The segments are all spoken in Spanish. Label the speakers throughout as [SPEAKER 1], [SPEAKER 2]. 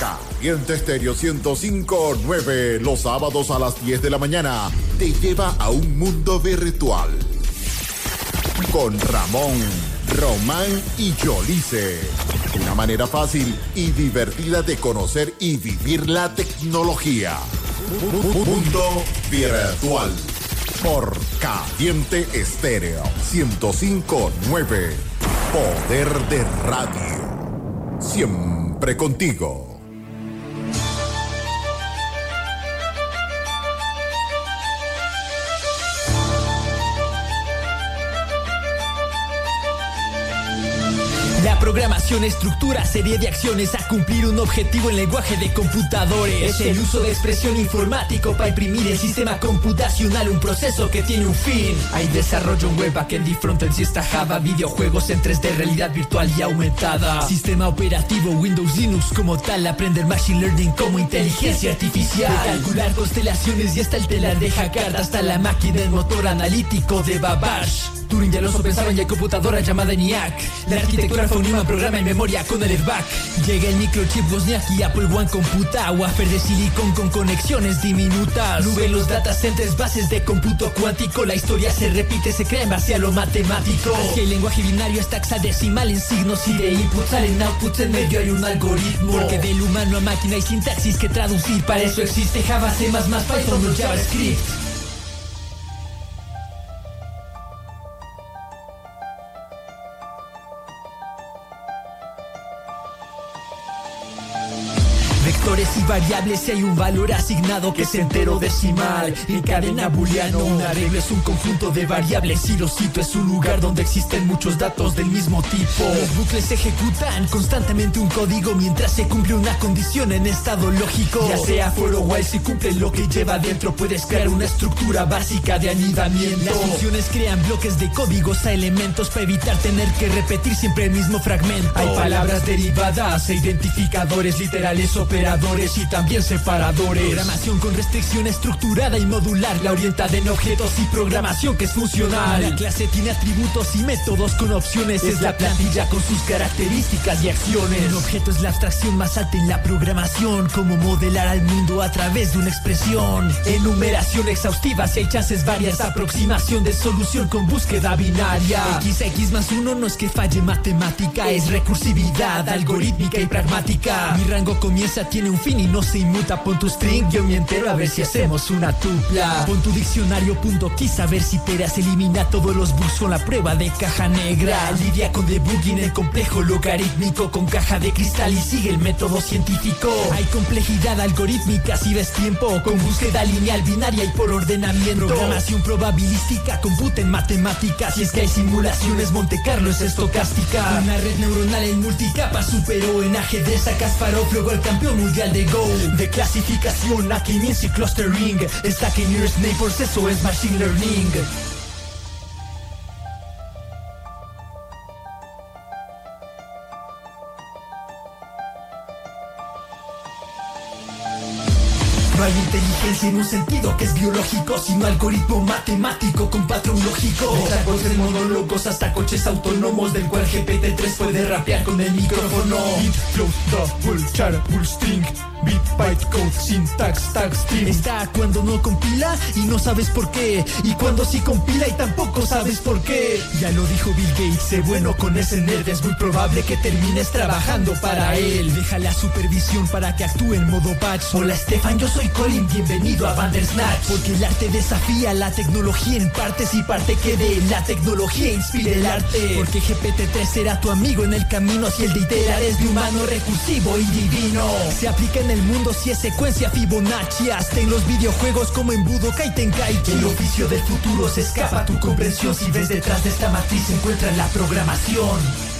[SPEAKER 1] Caliente Estéreo 105.9 los sábados a las 10 de la mañana te lleva a un mundo virtual. Con Ramón, Román y Yolice. Una manera fácil y divertida de conocer y vivir la tecnología. Mundo virtual. Por Caliente Estéreo 105.9. Poder de radio. Siempre contigo.
[SPEAKER 2] Programación estructura serie de acciones a cumplir un objetivo en lenguaje de computadores. Es el uso de expresión informático para imprimir el sistema computacional, un proceso que tiene un fin. Hay desarrollo en web, backend y frontend, si está Java, videojuegos en 3D, realidad virtual y aumentada. Sistema operativo Windows Linux como tal, aprender machine learning como inteligencia artificial. De calcular constelaciones y hasta el telar de hackear hasta la máquina, el motor analítico de Babash. Turing ya lo pensaban y hay computadora llamada ENIAC. La arquitectura fue un programa y memoria con el airbag. Llega el microchip Bosniak y Apple One computa. Wafer de silicon con conexiones diminutas. Nube los data centers, bases de cómputo cuántico. La historia se repite, se crea en base a lo matemático. Si el lenguaje binario está hexadecimal en signos y de input salen outputs en medio hay un algoritmo. Porque del humano a máquina hay sintaxis que traducir. Para eso existe Java, C++, Python o JavaScript. Y variables hay un valor asignado que es entero decimal. En cadena booleano, una regla es un conjunto de variables y lo cito es un lugar donde existen muchos datos del mismo tipo. Los bucles ejecutan constantemente un código mientras se cumple una condición en estado lógico. Ya sea for o while, si cumple lo que lleva dentro, puedes crear una estructura básica de anidamiento. Las funciones crean bloques de códigos a elementos para evitar tener que repetir siempre el mismo fragmento. Hay palabras derivadas e identificadores literales operadores y también separadores. Programación con restricción estructurada y modular. La orientada en objetos y programación que es funcional. La clase tiene atributos y métodos con opciones. Es la plantilla con sus características y acciones. Un objeto es la abstracción más alta en la programación. Como modelar al mundo a través de una expresión. Enumeración exhaustiva si hay chances varias. Aproximación de solución con búsqueda binaria. X, X más uno no es que falle matemática. Es recursividad algorítmica y pragmática. Mi rango comienza, tiene un fin y no se inmuta. Pon tu string, yo me entero a ver si hacemos una tupla. Pon tu diccionario punto a ver si Teras elimina todos los bugs con la prueba de caja negra. Lidia con debugging el complejo logarítmico con caja de cristal y sigue el método científico. Hay complejidad algorítmica si ves tiempo con búsqueda lineal binaria y por ordenamiento. Programación probabilística, computa en matemáticas. Si es que hay simulaciones, Monte Carlo es estocástica. Una red neuronal en multicapa superó en ajedrez a Kasparov, luego el campeón mundial de Go De clasificación a y clustering Está que Nearest Neighbors, eso es Machine Learning No hay inteligencia en un sentido que es biológico, sino algoritmo matemático con patrón lógico. Desde monólogos hasta coches autónomos, del cual GPT-3 puede rapear con el micrófono. Beat, flow, double, char, string. Beat, byte, code, syntax, tag, stream. Está cuando no compila y no sabes por qué. Y cuando sí compila y tampoco sabes por qué. Ya lo dijo Bill Gates, sé bueno con ese nerd. Es muy probable que termines trabajando para él. Deja la supervisión para que actúe en modo patch. Hola Stefan, yo soy Colin, bienvenido a Bandersnatch. Porque el arte desafía la tecnología en partes y parte que de la tecnología inspire el arte. Porque GPT-3 será tu amigo en el camino si el de iterar es de humano recursivo y divino. Se aplica el mundo si es secuencia Fibonacci, hasta en los videojuegos como en Budokai Tenkaichi. El oficio del futuro se escapa tu comprensión si ves detrás de esta matriz se encuentra la programación.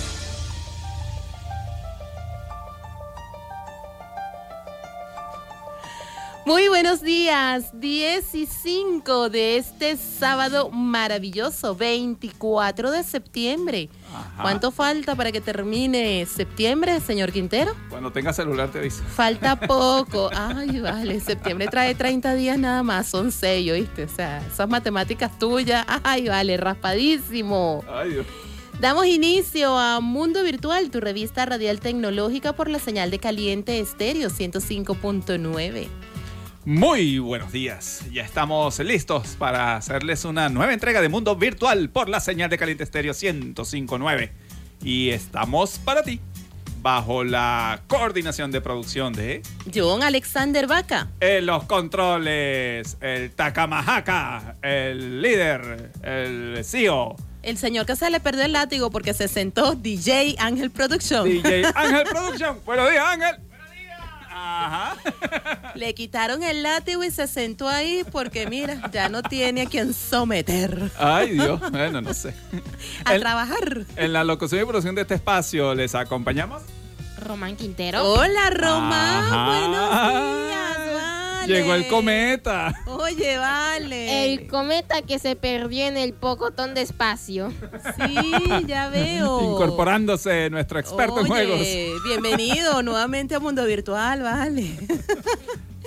[SPEAKER 3] Muy buenos días, 10 y 5 de este sábado maravilloso, 24 de septiembre. ¿Cuánto falta para que termine septiembre, señor Quintero?
[SPEAKER 4] Cuando tenga celular te dice.
[SPEAKER 3] Falta poco. Ay, vale, septiembre trae 30 días nada más, son 6, ¿oíste? O sea, esas matemáticas tuyas, ay, vale, raspadísimo.
[SPEAKER 4] Ay, Dios.
[SPEAKER 3] Damos inicio a Mundo Virtual, tu revista radial tecnológica por la señal de caliente estéreo 105.9.
[SPEAKER 4] Muy buenos días, ya estamos listos para hacerles una nueva entrega de Mundo Virtual por la señal de caliente estéreo 105.9. Y estamos para ti, bajo la coordinación de producción de
[SPEAKER 3] John Alexander Vaca.
[SPEAKER 4] En los controles, el Takamahaka, el líder, el CEO
[SPEAKER 3] el señor que se le perdió el látigo porque se sentó DJ Ángel Production.
[SPEAKER 4] DJ Ángel Production. Buenos días, Ángel. Ajá.
[SPEAKER 3] Le quitaron el látigo y se sentó ahí porque, mira, ya no tiene a quien someter.
[SPEAKER 4] Ay, Dios. Bueno, no sé.
[SPEAKER 3] A trabajar.
[SPEAKER 4] En la locución y producción de este espacio les acompañamos.
[SPEAKER 5] Román Quintero.
[SPEAKER 3] Hola, Román. Buenos días.
[SPEAKER 4] Llegó el cometa.
[SPEAKER 3] Oye, vale.
[SPEAKER 5] El cometa que se perdió en el pocotón de espacio.
[SPEAKER 3] Sí, ya veo.
[SPEAKER 4] Incorporándose nuestro experto en juegos.
[SPEAKER 3] Bienvenido nuevamente a Mundo Virtual, vale.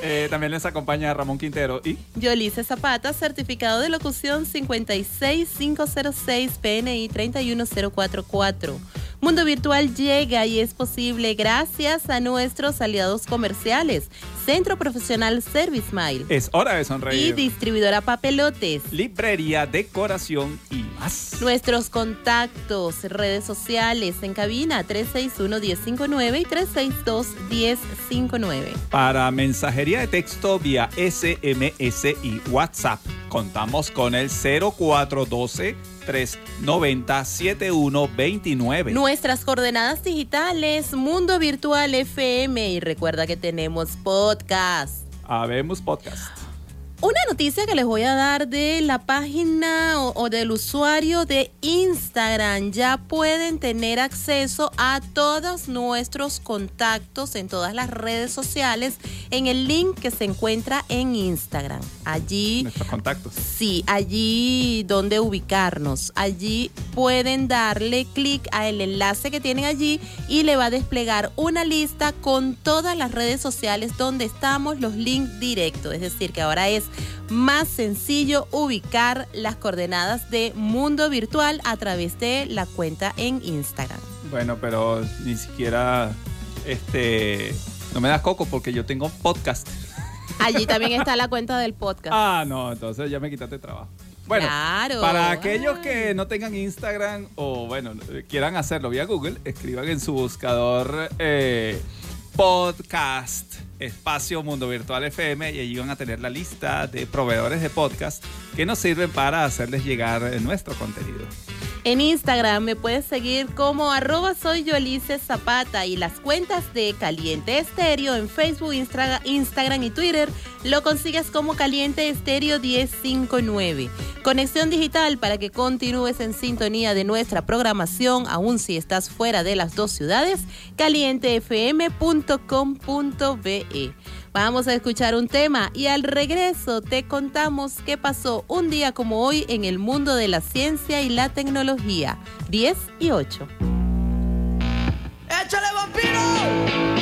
[SPEAKER 4] Eh, también les acompaña Ramón Quintero y
[SPEAKER 3] Yolice Zapata, certificado de locución 56506 PNI 31044. Mundo Virtual llega y es posible gracias a nuestros aliados comerciales. Centro Profesional Service Mile.
[SPEAKER 4] Es hora de sonreír.
[SPEAKER 3] Y distribuidora Papelotes.
[SPEAKER 4] Librería, decoración y más.
[SPEAKER 3] Nuestros contactos, redes sociales en cabina 361-1059 y 362-1059.
[SPEAKER 4] Para mensajería de texto vía SMS y WhatsApp, contamos con el 0412 390 7129.
[SPEAKER 3] Nuestras coordenadas digitales, Mundo Virtual FM y recuerda que tenemos podcast.
[SPEAKER 4] Habemos podcast.
[SPEAKER 3] Una noticia que les voy a dar de la página o, del usuario de Instagram. Ya pueden tener acceso a todos nuestros contactos en todas las redes sociales en el link que se encuentra en Instagram. Allí.
[SPEAKER 4] Nuestros contactos.
[SPEAKER 3] Sí, allí donde ubicarnos. Allí pueden darle clic al enlace que tienen allí y le va a desplegar una lista con todas las redes sociales donde estamos, los links directos. Es decir, que ahora es más sencillo ubicar las coordenadas de Mundo Virtual a través de la cuenta en Instagram.
[SPEAKER 4] Bueno, pero ni siquiera este no me das coco porque yo tengo podcast.
[SPEAKER 3] Allí también está la cuenta del podcast.
[SPEAKER 4] Ah, no, entonces ya me quitaste trabajo. Bueno, para aquellos que no tengan Instagram o bueno, quieran hacerlo vía Google, escriban en su buscador eh, podcast espacio Mundo Virtual FM y allí van a tener la lista de proveedores de podcast que nos sirven para hacerles llegar nuestro contenido.
[SPEAKER 3] En Instagram me puedes seguir como arroba soy Zapata y las cuentas de Caliente Estéreo en Facebook, Instagram y Twitter lo consigues como Caliente Estéreo 1059. Conexión digital para que continúes en sintonía de nuestra programación, aun si estás fuera de las dos ciudades, calientefm.com.be. Vamos a escuchar un tema y al regreso te contamos qué pasó un día como hoy en el mundo de la ciencia y la tecnología. 10 y 8.
[SPEAKER 6] ¡Échale vampiro!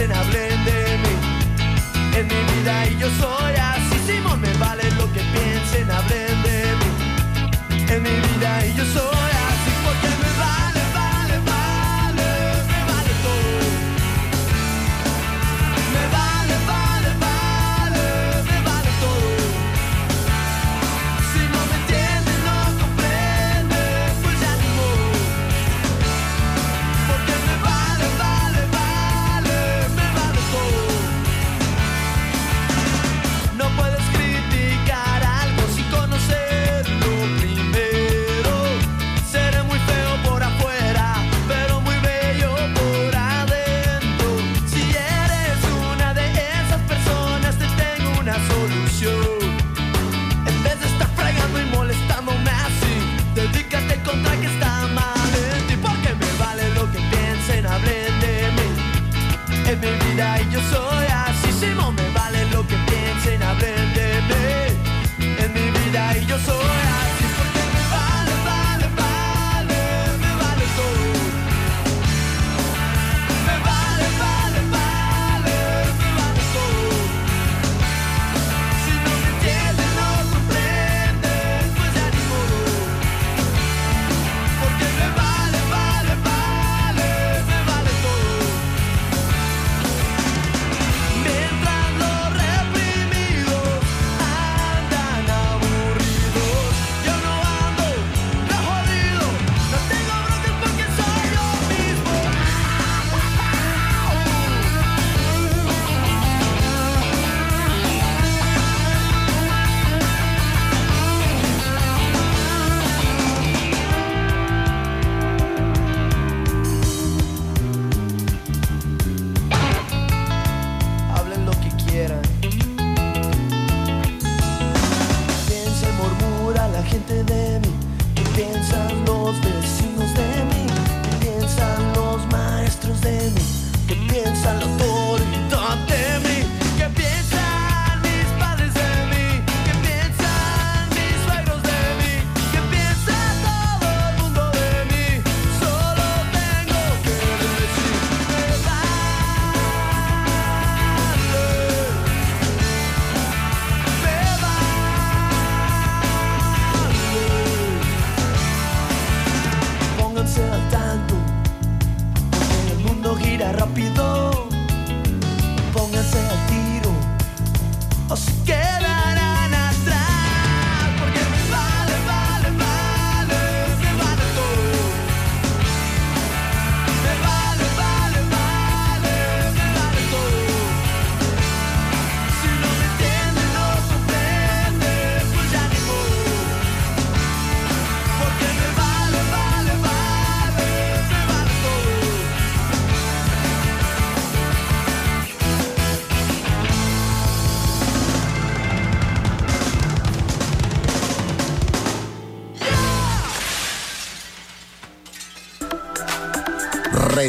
[SPEAKER 6] dicen hablen de mí. En mi vida y yo soy yo soy.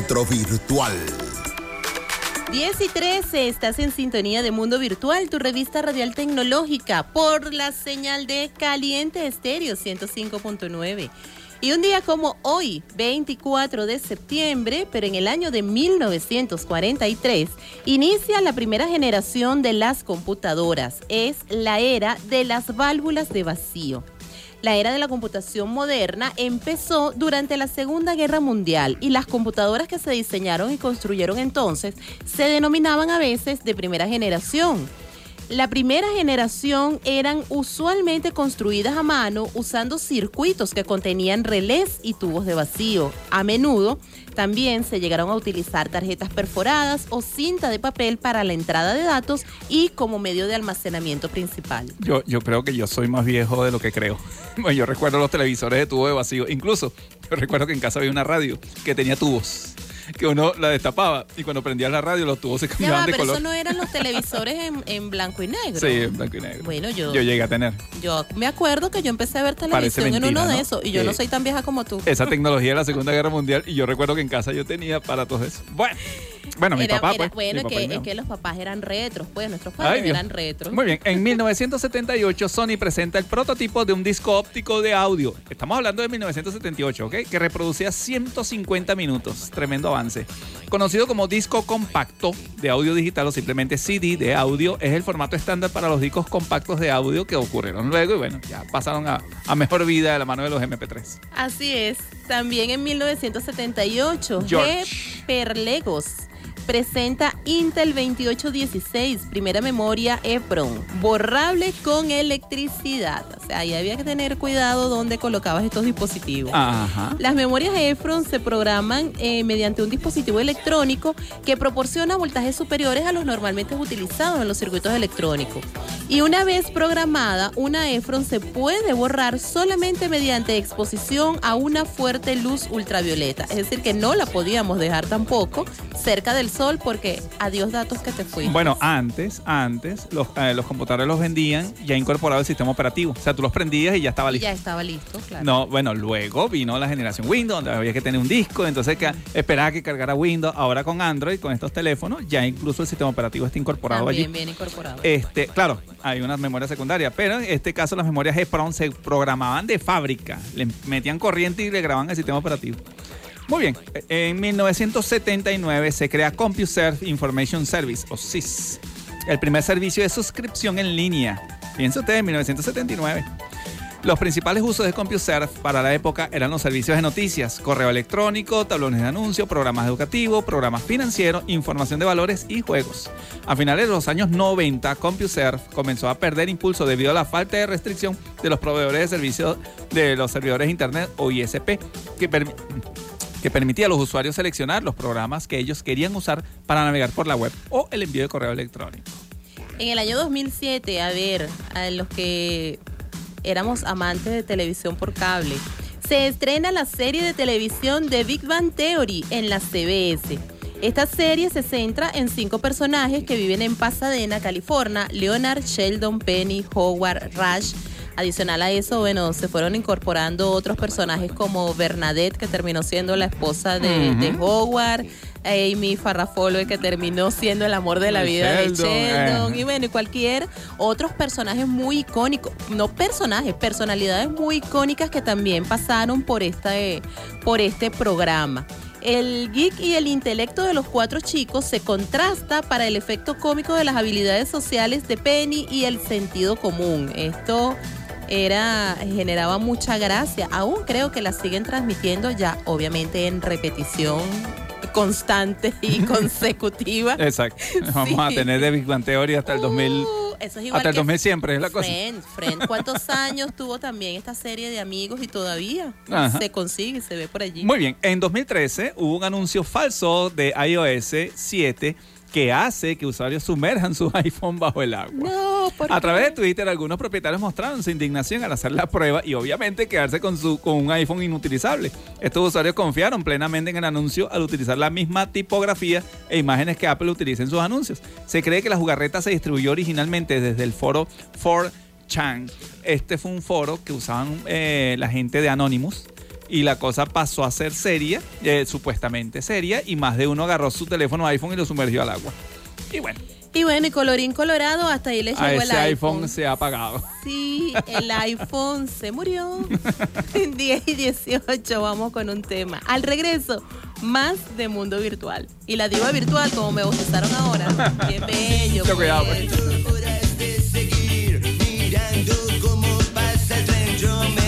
[SPEAKER 1] Virtual.
[SPEAKER 3] 10 y 13, estás en sintonía de Mundo Virtual, tu revista radial tecnológica, por la señal de Caliente Estéreo 105.9. Y un día como hoy, 24 de septiembre, pero en el año de 1943, inicia la primera generación de las computadoras. Es la era de las válvulas de vacío. La era de la computación moderna empezó durante la Segunda Guerra Mundial y las computadoras que se diseñaron y construyeron entonces se denominaban a veces de primera generación. La primera generación eran usualmente construidas a mano usando circuitos que contenían relés y tubos de vacío. A menudo también se llegaron a utilizar tarjetas perforadas o cinta de papel para la entrada de datos y como medio de almacenamiento principal.
[SPEAKER 4] Yo, yo creo que yo soy más viejo de lo que creo. yo recuerdo los televisores de tubo de vacío. Incluso yo recuerdo que en casa había una radio que tenía tubos que uno la destapaba y cuando prendía la radio los tubos se cambiaban de
[SPEAKER 3] pero
[SPEAKER 4] color.
[SPEAKER 3] eso no eran los televisores en, blanco y negro.
[SPEAKER 4] Sí, en blanco y negro.
[SPEAKER 3] Bueno, yo...
[SPEAKER 4] Yo llegué a tener.
[SPEAKER 3] Yo me acuerdo que yo empecé a ver televisión en uno de esos y yo no soy tan vieja como tú.
[SPEAKER 4] Esa tecnología de la Segunda Guerra Mundial y yo recuerdo que en casa yo tenía para todo eso. Bueno. Bueno, mi papá, pues.
[SPEAKER 3] Bueno,
[SPEAKER 4] que,
[SPEAKER 3] es que los papás eran retros, pues nuestros padres eran retros.
[SPEAKER 4] Muy bien, en 1978 Sony presenta el prototipo de un disco óptico de audio. Estamos hablando de 1978, ¿ok? Que reproducía 150 minutos. Tremendo avance. Conocido como disco compacto de audio digital o simplemente CD de audio, es el formato estándar para los discos compactos de audio que ocurrieron luego y bueno, ya pasaron a, a mejor vida de la mano de los MP3.
[SPEAKER 3] Así es. También en 1978, G. Perlegos presenta Intel 2816, primera memoria EPROM, borrable con electricidad. O sea, ahí había que tener cuidado donde colocabas estos dispositivos. Las memorias EPROM se programan eh, mediante un dispositivo electrónico que proporciona voltajes superiores a los normalmente utilizados en los circuitos electrónicos. Y una vez programada, una EPROM se puede borrar solamente mediante exposición a una fuerte luz ultravioleta. Es decir, que no la podíamos dejar tampoco cerca del sol porque adiós datos que te fuiste.
[SPEAKER 4] Bueno, antes, antes, los, eh, los computadores los vendían ya incorporado el sistema operativo. O sea, tú los prendías y ya estaba listo.
[SPEAKER 3] Ya estaba listo, claro.
[SPEAKER 4] No, bueno, luego vino la generación Windows, donde había que tener un disco, entonces que esperaba que cargara Windows. Ahora con Android, con estos teléfonos, ya incluso el sistema operativo está incorporado
[SPEAKER 3] También
[SPEAKER 4] allí.
[SPEAKER 3] bien incorporado.
[SPEAKER 4] Este, claro, hay unas memorias secundarias, pero en este caso las memorias EEPROM se programaban de fábrica, le metían corriente y le grababan el sistema operativo. Muy bien, en 1979 se crea CompuServe Information Service, o SIS, el primer servicio de suscripción en línea. Fíjense ustedes, en 1979. Los principales usos de CompuServe para la época eran los servicios de noticias, correo electrónico, tablones de anuncio, programas educativos, programas financieros, información de valores y juegos. A finales de los años 90, CompuServe comenzó a perder impulso debido a la falta de restricción de los proveedores de servicios de los servidores de Internet o ISP, que, que permitía a los usuarios seleccionar los programas que ellos querían usar para navegar por la web o el envío de correo electrónico.
[SPEAKER 3] En el año 2007, a ver, a los que éramos amantes de televisión por cable, se estrena la serie de televisión de Big Bang Theory en la CBS. Esta serie se centra en cinco personajes que viven en Pasadena, California, Leonard, Sheldon, Penny, Howard, Rush, Adicional a eso, bueno, se fueron incorporando otros personajes como Bernadette, que terminó siendo la esposa de, Howard, Amy Farrafolo, que terminó siendo el amor de la vida de Sheldon, eh. y bueno, y cualquier otros personajes muy icónicos, no personajes, personalidades muy icónicas que también pasaron por, esta, por este programa. El geek y el intelecto de los cuatro chicos se contrasta para el efecto cómico de las habilidades sociales de Penny y el sentido común. Esto era generaba mucha gracia. Aún creo que la siguen transmitiendo ya, obviamente en repetición constante y consecutiva.
[SPEAKER 4] Exacto. Vamos a tener de Big Bang Theory hasta el 2000. Uh, eso es igual hasta el 2000 siempre es la cosa.
[SPEAKER 3] Friends, ¿Cuántos años tuvo también esta serie de amigos y todavía se consigue, se ve por allí?
[SPEAKER 4] Muy bien. En 2013 hubo un anuncio falso de iOS 7 que hace que usuarios sumerjan su iPhone bajo el agua.
[SPEAKER 3] No,
[SPEAKER 4] A través de Twitter, algunos propietarios mostraron su indignación al hacer la prueba y obviamente quedarse con, su, con un iPhone inutilizable. Estos usuarios confiaron plenamente en el anuncio al utilizar la misma tipografía e imágenes que Apple utiliza en sus anuncios. Se cree que la jugarreta se distribuyó originalmente desde el foro 4chan. Este fue un foro que usaban eh, la gente de Anonymous y la cosa pasó a ser seria, eh, supuestamente seria, y más de uno agarró su teléfono iPhone y lo sumergió al agua. Y bueno.
[SPEAKER 3] Y bueno, y colorín colorado, hasta ahí le llegó el iPhone.
[SPEAKER 4] iPhone se ha apagado.
[SPEAKER 3] Sí, el iPhone se murió. 10 y 18, vamos con un tema. Al regreso, más de mundo virtual. Y la diva virtual, como me bautizaron ahora. Qué bello. Qué cuidado, pues.
[SPEAKER 7] Oh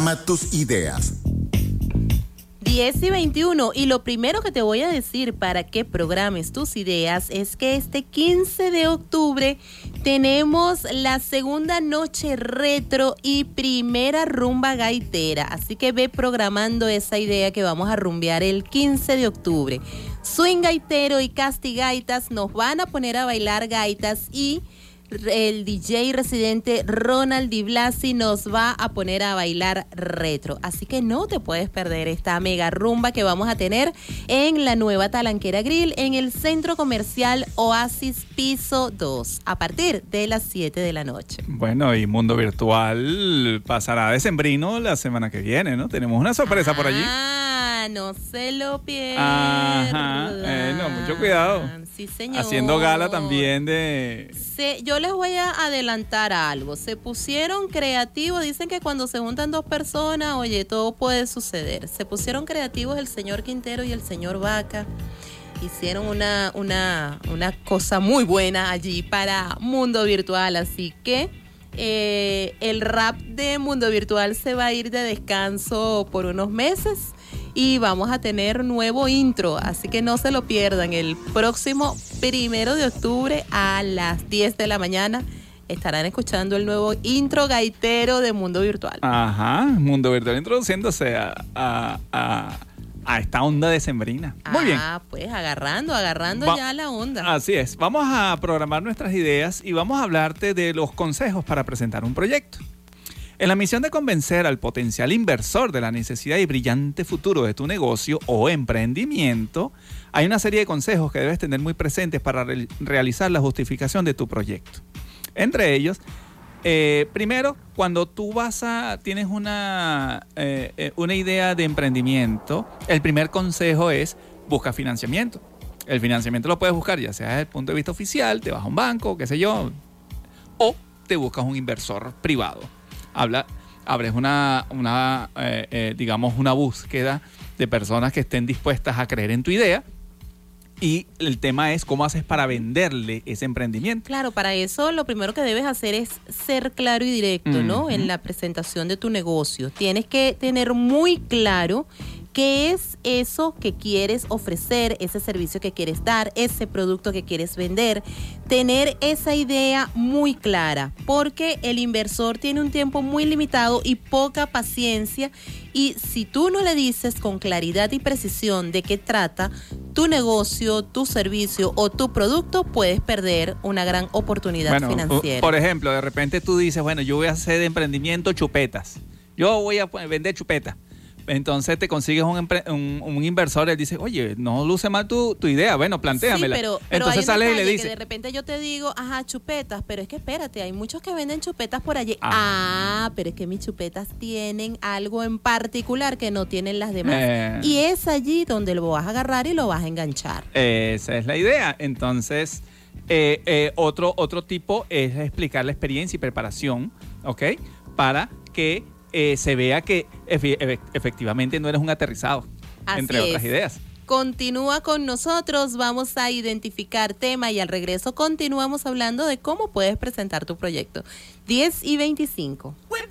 [SPEAKER 1] Tus ideas.
[SPEAKER 3] 10 y 21. Y lo primero que te voy a decir para que programes tus ideas es que este 15 de octubre tenemos la segunda noche retro y primera rumba gaitera. Así que ve programando esa idea que vamos a rumbear el 15 de octubre. Swing gaitero y castigaitas nos van a poner a bailar gaitas y el DJ residente Ronald Di Blasi nos va a poner a bailar retro. Así que no te puedes perder esta mega rumba que vamos a tener en la nueva Talanquera Grill en el centro comercial Oasis Piso 2 a partir de las 7 de la noche.
[SPEAKER 4] Bueno, y Mundo Virtual pasará de sembrino la semana que viene, ¿no? Tenemos una sorpresa por allí.
[SPEAKER 3] Ah, no se lo pierdan. Ajá.
[SPEAKER 4] Eh, no, mucho cuidado.
[SPEAKER 3] Sí, señor.
[SPEAKER 4] Haciendo gala también de...
[SPEAKER 3] yo les voy a adelantar algo. Se pusieron creativos. Dicen que cuando se juntan dos personas, oye, todo puede suceder. Se pusieron creativos el señor Quintero y el señor Vaca. Hicieron una, una, una cosa muy buena allí para Mundo Virtual. Así que eh, el rap de Mundo Virtual se va a ir de descanso por unos meses y vamos a tener nuevo intro, así que no se lo pierdan. El próximo primero de octubre a las 10 de la mañana estarán escuchando el nuevo intro gaitero de Mundo Virtual.
[SPEAKER 4] Ajá, Mundo Virtual introduciéndose a, esta onda de sembrina. Muy bien.
[SPEAKER 3] Ah, pues agarrando, agarrando ya la onda.
[SPEAKER 4] Así es. Vamos a programar nuestras ideas y vamos a hablarte de los consejos para presentar un proyecto. En la misión de convencer al potencial inversor de la necesidad y brillante futuro de tu negocio o emprendimiento, hay una serie de consejos que debes tener muy presentes para realizar la justificación de tu proyecto. Entre ellos, eh, primero, cuando tú vas a, tienes una, eh, eh, una idea de emprendimiento, el primer consejo es busca financiamiento. El financiamiento lo puedes buscar ya sea desde el punto de vista oficial, te vas a un banco, qué sé yo, o te buscas un inversor privado habla, abres una, una eh, eh, digamos, una búsqueda de personas que estén dispuestas a creer en tu idea. Y el tema es cómo haces para venderle ese emprendimiento.
[SPEAKER 3] Claro, para eso lo primero que debes hacer es ser claro y directo, ¿no? En la presentación de tu negocio. Tienes que tener muy claro ¿Qué es eso que quieres ofrecer, ese servicio que quieres dar, ese producto que quieres vender? Tener esa idea muy clara, porque el inversor tiene un tiempo muy limitado y poca paciencia y si tú no le dices con claridad y precisión de qué trata tu negocio, tu servicio o tu producto, puedes perder una gran oportunidad financiera.
[SPEAKER 4] Por ejemplo, de repente tú dices, bueno, yo voy a hacer de emprendimiento chupetas. Yo voy a vender chupetas entonces te consigues un, un, inversor, él dice, oye, no luce mal tu, idea, bueno, plantéamela.
[SPEAKER 3] Sí, pero,
[SPEAKER 4] Entonces
[SPEAKER 3] sale y le dice. de repente yo te digo, ajá, chupetas, pero es que espérate, hay muchos que venden chupetas por allí. Ah, ah pero es que mis chupetas tienen algo en particular que no tienen las demás. Eh. y es allí donde lo vas a agarrar y lo vas a enganchar.
[SPEAKER 4] Esa es la idea. Entonces, eh, eh, otro, otro tipo es explicar la experiencia y preparación, ¿ok? Para que eh, se vea que efectivamente no eres un aterrizado, entre otras ideas.
[SPEAKER 3] Continúa con nosotros, vamos a identificar tema y al regreso continuamos hablando de cómo puedes presentar tu proyecto. 10 y 25.
[SPEAKER 7] We've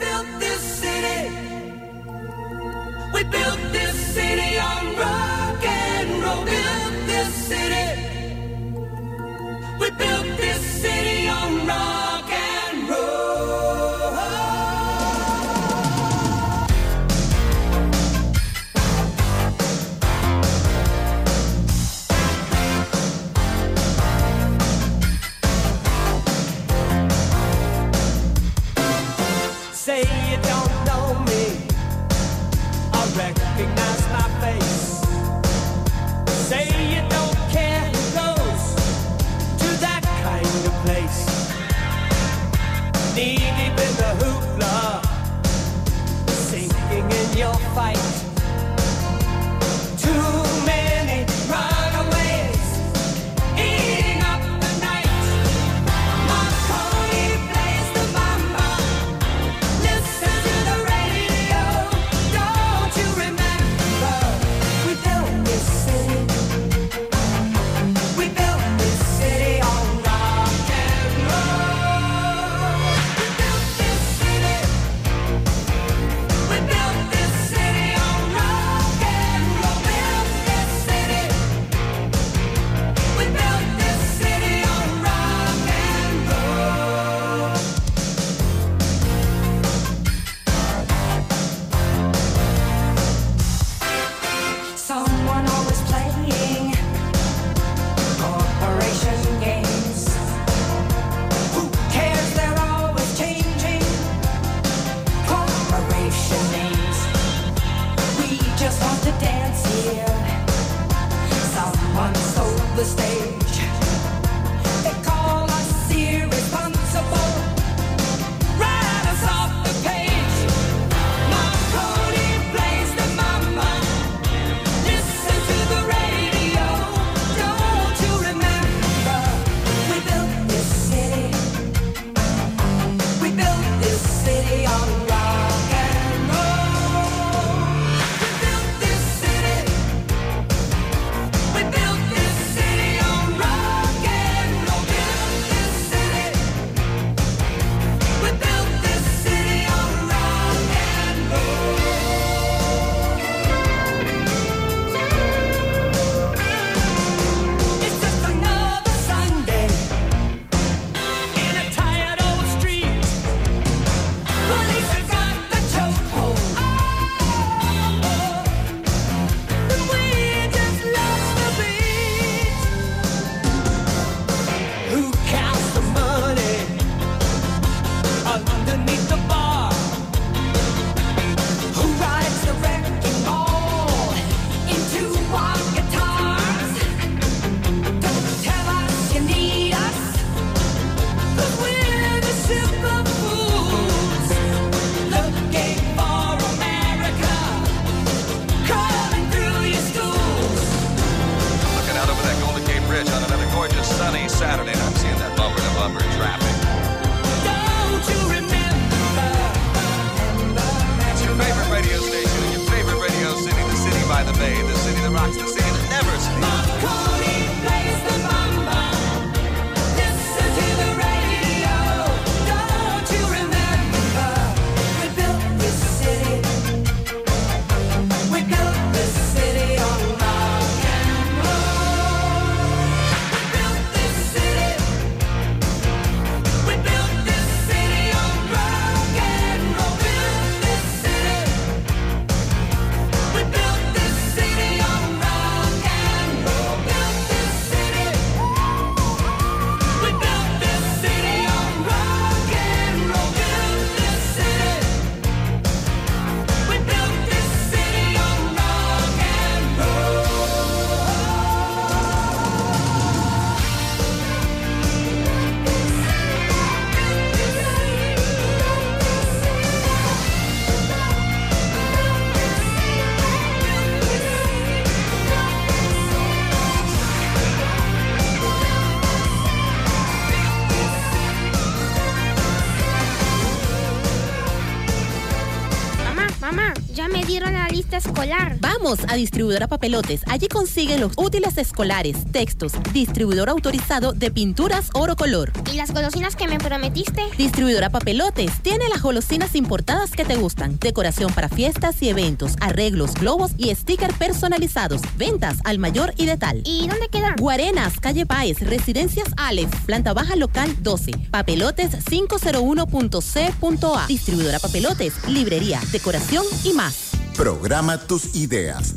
[SPEAKER 5] escolar.
[SPEAKER 3] Vamos a Distribuidora Papelotes. Allí consiguen los útiles escolares, textos, distribuidor autorizado de pinturas oro color.
[SPEAKER 5] ¿Y las golosinas que me prometiste?
[SPEAKER 3] Distribuidora Papelotes tiene las golosinas importadas que te gustan. Decoración para fiestas y eventos, arreglos, globos y sticker personalizados. Ventas al mayor y de tal.
[SPEAKER 5] ¿Y dónde quedan?
[SPEAKER 3] Guarenas, calle Páez, Residencias Alex, planta baja local 12. Papelotes 501.c.a. Distribuidora Papelotes, librería, decoración y más.
[SPEAKER 1] Programa tus ideas.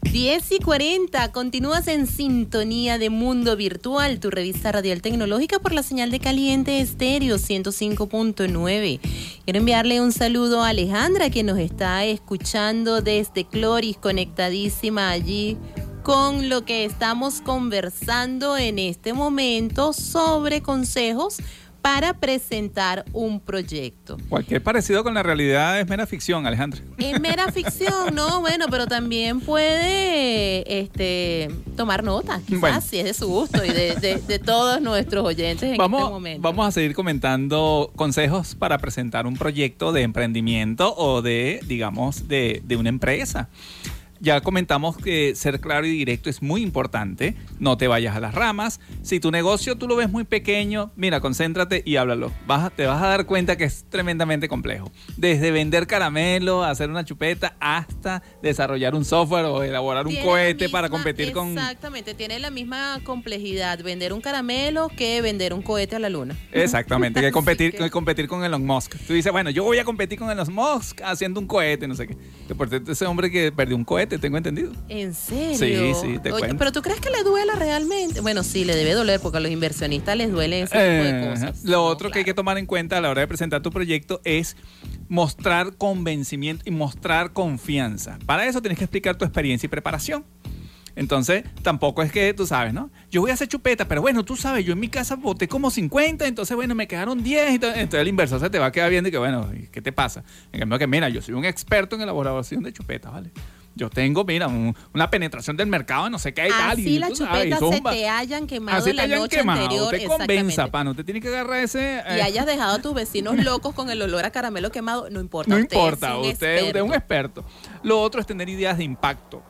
[SPEAKER 3] 10 y 40, continúas en sintonía de Mundo Virtual, tu revista radial tecnológica por la señal de caliente estéreo 105.9. Quiero enviarle un saludo a Alejandra, que nos está escuchando desde Cloris, conectadísima allí con lo que estamos conversando en este momento sobre consejos para presentar un proyecto.
[SPEAKER 4] Cualquier parecido con la realidad es mera ficción, Alejandra.
[SPEAKER 3] Es mera ficción, no, bueno, pero también puede este, tomar nota, quizás, si es de su gusto y de, todos nuestros oyentes en
[SPEAKER 4] vamos,
[SPEAKER 3] este momento.
[SPEAKER 4] Vamos a seguir comentando consejos para presentar un proyecto de emprendimiento o de, digamos, de, de una empresa. Ya comentamos que ser claro y directo es muy importante. No te vayas a las ramas. Si tu negocio tú lo ves muy pequeño, mira, concéntrate y háblalo. Vas, te vas a dar cuenta que es tremendamente complejo. Desde vender caramelo, hacer una chupeta, hasta desarrollar un software o elaborar un cohete para competir con...
[SPEAKER 3] Exactamente, tiene la misma complejidad vender un caramelo que vender un cohete a la luna.
[SPEAKER 4] Exactamente, que competir, que... competir con Elon Musk. Tú dices, bueno, yo voy a competir con Elon Musk haciendo un cohete, no sé qué. Que por cierto, ese hombre que perdió un cohete tengo entendido.
[SPEAKER 3] ¿En serio? Sí, sí, te cuento. Pero tú crees que le duela realmente? Bueno, sí, le debe doler porque a los inversionistas les duele ese tipo de eh, cosas.
[SPEAKER 4] Lo otro que hay que tomar en cuenta a la hora de presentar tu proyecto es mostrar convencimiento y mostrar confianza. Para eso tienes que explicar tu experiencia y preparación. Entonces, tampoco es que tú sabes, ¿no? Yo voy a hacer chupeta, pero bueno, tú sabes, yo en mi casa boté como 50, entonces, bueno, me quedaron 10. Entonces, el inversor se te va a quedar viendo y que, bueno, ¿qué te pasa? En cambio, que mira, yo soy un experto en elaboración de chupetas, ¿vale? Yo tengo, mira, una penetración del mercado, no sé qué y tal.
[SPEAKER 3] Así las chupetas se te hayan quemado así la noche quemado, anterior.
[SPEAKER 4] Te convenza, pa, no te tiene que agarrar ese...
[SPEAKER 3] Y eh. hayas dejado a tus vecinos locos con el olor a caramelo quemado, no importa.
[SPEAKER 4] No importa, usted, usted es un experto. Lo otro es tener ideas de impacto.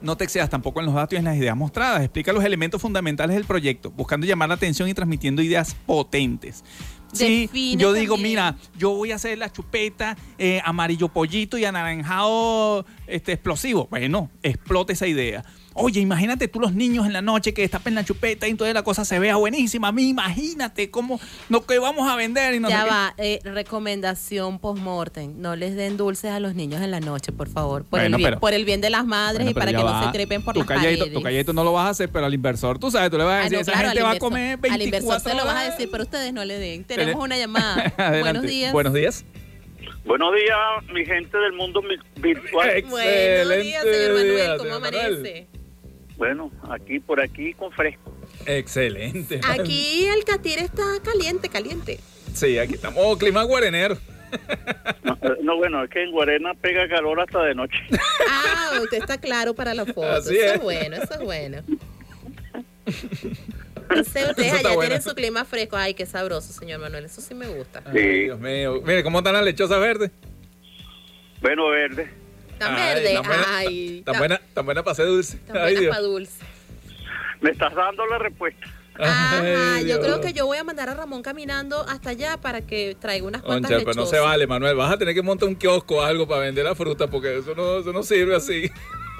[SPEAKER 4] No te excedas tampoco en los datos y en las ideas mostradas. Explica los elementos fundamentales del proyecto, buscando llamar la atención y transmitiendo ideas potentes. Sí, yo digo, mira, yo voy a hacer la chupeta eh, amarillo pollito y anaranjado este, explosivo. Bueno, explote esa idea. Oye, imagínate tú los niños en la noche que destapen la chupeta y toda la cosa se vea buenísima. A mí, imagínate cómo lo que vamos a vender. Y no
[SPEAKER 3] ya va, eh, recomendación post-mortem. No les den dulces a los niños en la noche, por favor. Por, el, bien, por el bien de las madres y para que no se trepen por tu las calladito,
[SPEAKER 4] Tu calladito no lo vas a hacer, pero al inversor, tú sabes, tú le vas a decir, esa gente va a comer 24
[SPEAKER 3] Al inversor se lo vas a decir, pero ustedes no le den. Tenemos una llamada. Buenos días.
[SPEAKER 4] Buenos días.
[SPEAKER 7] Buenos días, mi gente del mundo virtual.
[SPEAKER 3] Buenos días, señor Manuel. ¿Cómo amanece?
[SPEAKER 7] Bueno, aquí por aquí con fresco.
[SPEAKER 4] Excelente.
[SPEAKER 3] Aquí el Catir está caliente, caliente.
[SPEAKER 4] Sí, aquí estamos oh, clima guarenero.
[SPEAKER 7] Eh, no, bueno, es que en Guarena pega calor hasta de noche.
[SPEAKER 3] Ah, usted está claro para la foto. eso es. bueno, eso es bueno. ustedes allá tienen su clima fresco. Ay, qué sabroso, señor Manuel. Eso sí me gusta.
[SPEAKER 4] Sí. Dios mío. Mire, ¿cómo están las lechosas verdes?
[SPEAKER 7] Bueno, verde.
[SPEAKER 3] Tan verde. Ay.
[SPEAKER 4] Tan, buena, tan buena para ser dulce.
[SPEAKER 3] Tan buena para dulce.
[SPEAKER 7] Me estás dando la respuesta.
[SPEAKER 3] Ajá, yo creo que yo voy a mandar a Ramón caminando hasta allá para que traiga unas cuantas Concha,
[SPEAKER 4] pero no se vale, Manuel. Vas a tener que montar un kiosco o algo para vender la fruta porque eso no, eso no sirve así.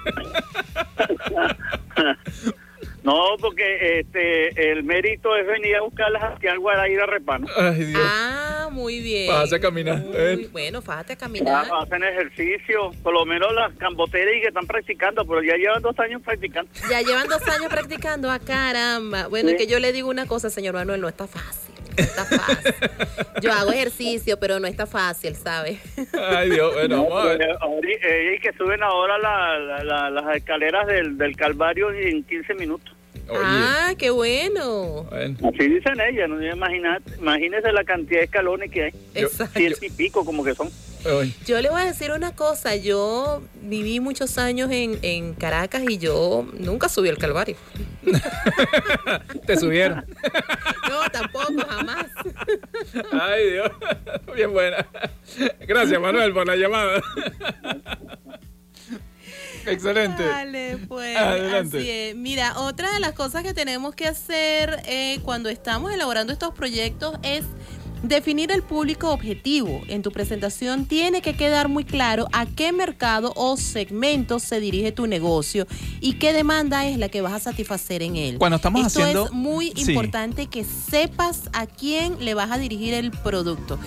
[SPEAKER 7] No, porque este el mérito es venir a buscarlas aquí al Guaraíra Repano.
[SPEAKER 4] Ay, Dios.
[SPEAKER 3] Ah, muy bien.
[SPEAKER 4] Fájate a caminar.
[SPEAKER 3] bueno, fájate a caminar.
[SPEAKER 7] hacen ejercicio, por lo menos las camboteras y que están practicando, pero ya llevan dos años practicando.
[SPEAKER 3] Ya llevan dos años practicando, a ah, caramba. Bueno, es que yo le digo una cosa, señor Manuel, no está fácil. No está fácil. Yo hago ejercicio, pero no está fácil, ¿sabes?
[SPEAKER 4] Ay, Dios, bueno, vamos a ver.
[SPEAKER 7] Y que suben ahora las escaleras del, del Calvario en 15 minutos.
[SPEAKER 3] Ah, qué bueno.
[SPEAKER 7] Así dicen ellas, no imagínese la cantidad de escalones que hay. Exacto. Ciento y pico como que son.
[SPEAKER 3] Yo le voy a decir una cosa, yo viví muchos años en, en Caracas y yo nunca subí al Calvario.
[SPEAKER 4] ¿Te subieron?
[SPEAKER 3] no, tampoco, jamás.
[SPEAKER 4] Ay, Dios. Bien buena. Gracias, Manuel, por la llamada. Excelente.
[SPEAKER 3] Vale, pues. Adelante. Mira, otra de las cosas que tenemos que hacer eh, cuando estamos elaborando estos proyectos es Definir el público objetivo. En tu presentación tiene que quedar muy claro a qué mercado o segmento se dirige tu negocio y qué demanda es la que vas a satisfacer en él.
[SPEAKER 4] Cuando estamos
[SPEAKER 3] Esto
[SPEAKER 4] haciendo...
[SPEAKER 3] es muy importante que sepas a quién le vas a dirigir el producto.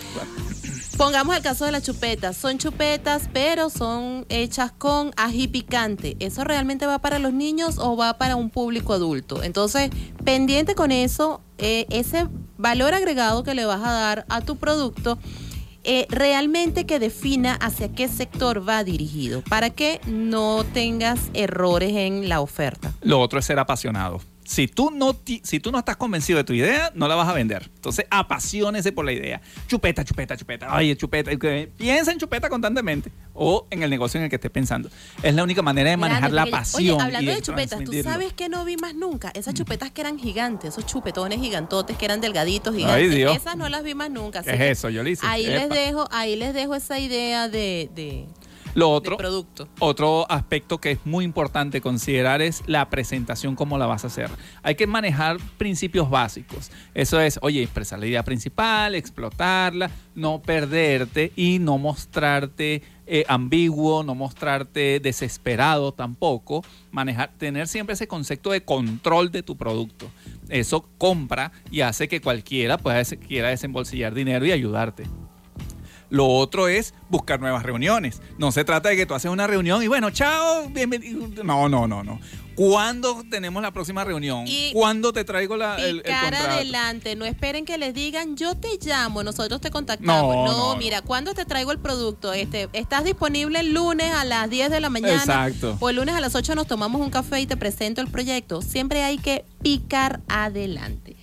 [SPEAKER 3] Pongamos el caso de las chupetas. Son chupetas, pero son hechas con ají picante. ¿Eso realmente va para los niños o va para un público adulto? Entonces, pendiente con eso, eh, ese valor agregado que le vas a dar a tu producto, eh, realmente que defina hacia qué sector va dirigido, para que no tengas errores en la oferta.
[SPEAKER 4] Lo otro es ser apasionado si tú, no si tú no estás convencido de tu idea, no la vas a vender. Entonces, apasionese por la idea. Chupeta, chupeta, chupeta. Oye, chupeta. Piensa en chupeta constantemente o en el negocio en el que estés pensando. Es la única manera de manejar la pasión.
[SPEAKER 3] Oye, hablando de, chupetas, tú sabes que no vi más nunca. Esas chupetas que eran gigantes, esos chupetones gigantotes que eran delgaditos, gigantes. Ay, Dios. Esas no las vi más nunca.
[SPEAKER 4] ¿Qué es eso? Yo le hice.
[SPEAKER 3] Ahí les dejo, ahí les dejo esa idea de
[SPEAKER 4] lo otro, otro aspecto que es muy importante considerar es la presentación, cómo la vas a hacer. Hay que manejar principios básicos. Eso es, oye, expresar la idea principal, explotarla, no perderte y no mostrarte eh, ambiguo, no mostrarte desesperado tampoco. Manejar, tener siempre ese concepto de control de tu producto. Eso compra y hace que cualquiera pueda quiera desembolsillar dinero y ayudarte. Lo otro es buscar nuevas reuniones. No se trata de que tú haces una reunión y bueno, chao, bienvenido. No, no, no, no. ¿Cuándo tenemos la próxima reunión? ¿Cuándo te traigo la, el,
[SPEAKER 3] el adelante, no esperen que les digan, yo te llamo, nosotros te contactamos. No, no, mira, ¿cuándo te traigo el producto? Este, ¿Estás disponible el lunes a las 10 de la mañana?
[SPEAKER 4] Exacto.
[SPEAKER 3] O el lunes a las 8 nos tomamos un café y te presento el proyecto. Siempre hay que picar adelante.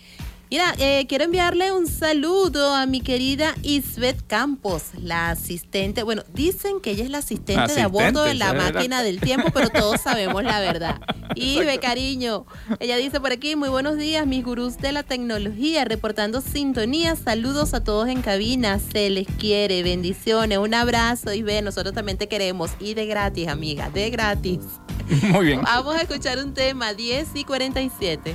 [SPEAKER 3] Mira, eh, quiero enviarle un saludo a mi querida Isbeth Campos, la asistente. Bueno, dicen que ella es la asistente, de a bordo de la máquina del tiempo, pero todos sabemos la verdad. Isbe, cariño. Ella dice por aquí, muy buenos días, mis gurús de la tecnología, reportando sintonía. Saludos a todos en cabina. Se les quiere. Bendiciones. Un abrazo, Isbe. Nosotros también te queremos. Y de gratis, amiga. De gratis.
[SPEAKER 4] Muy bien.
[SPEAKER 3] Vamos a escuchar un tema, 10 y 47.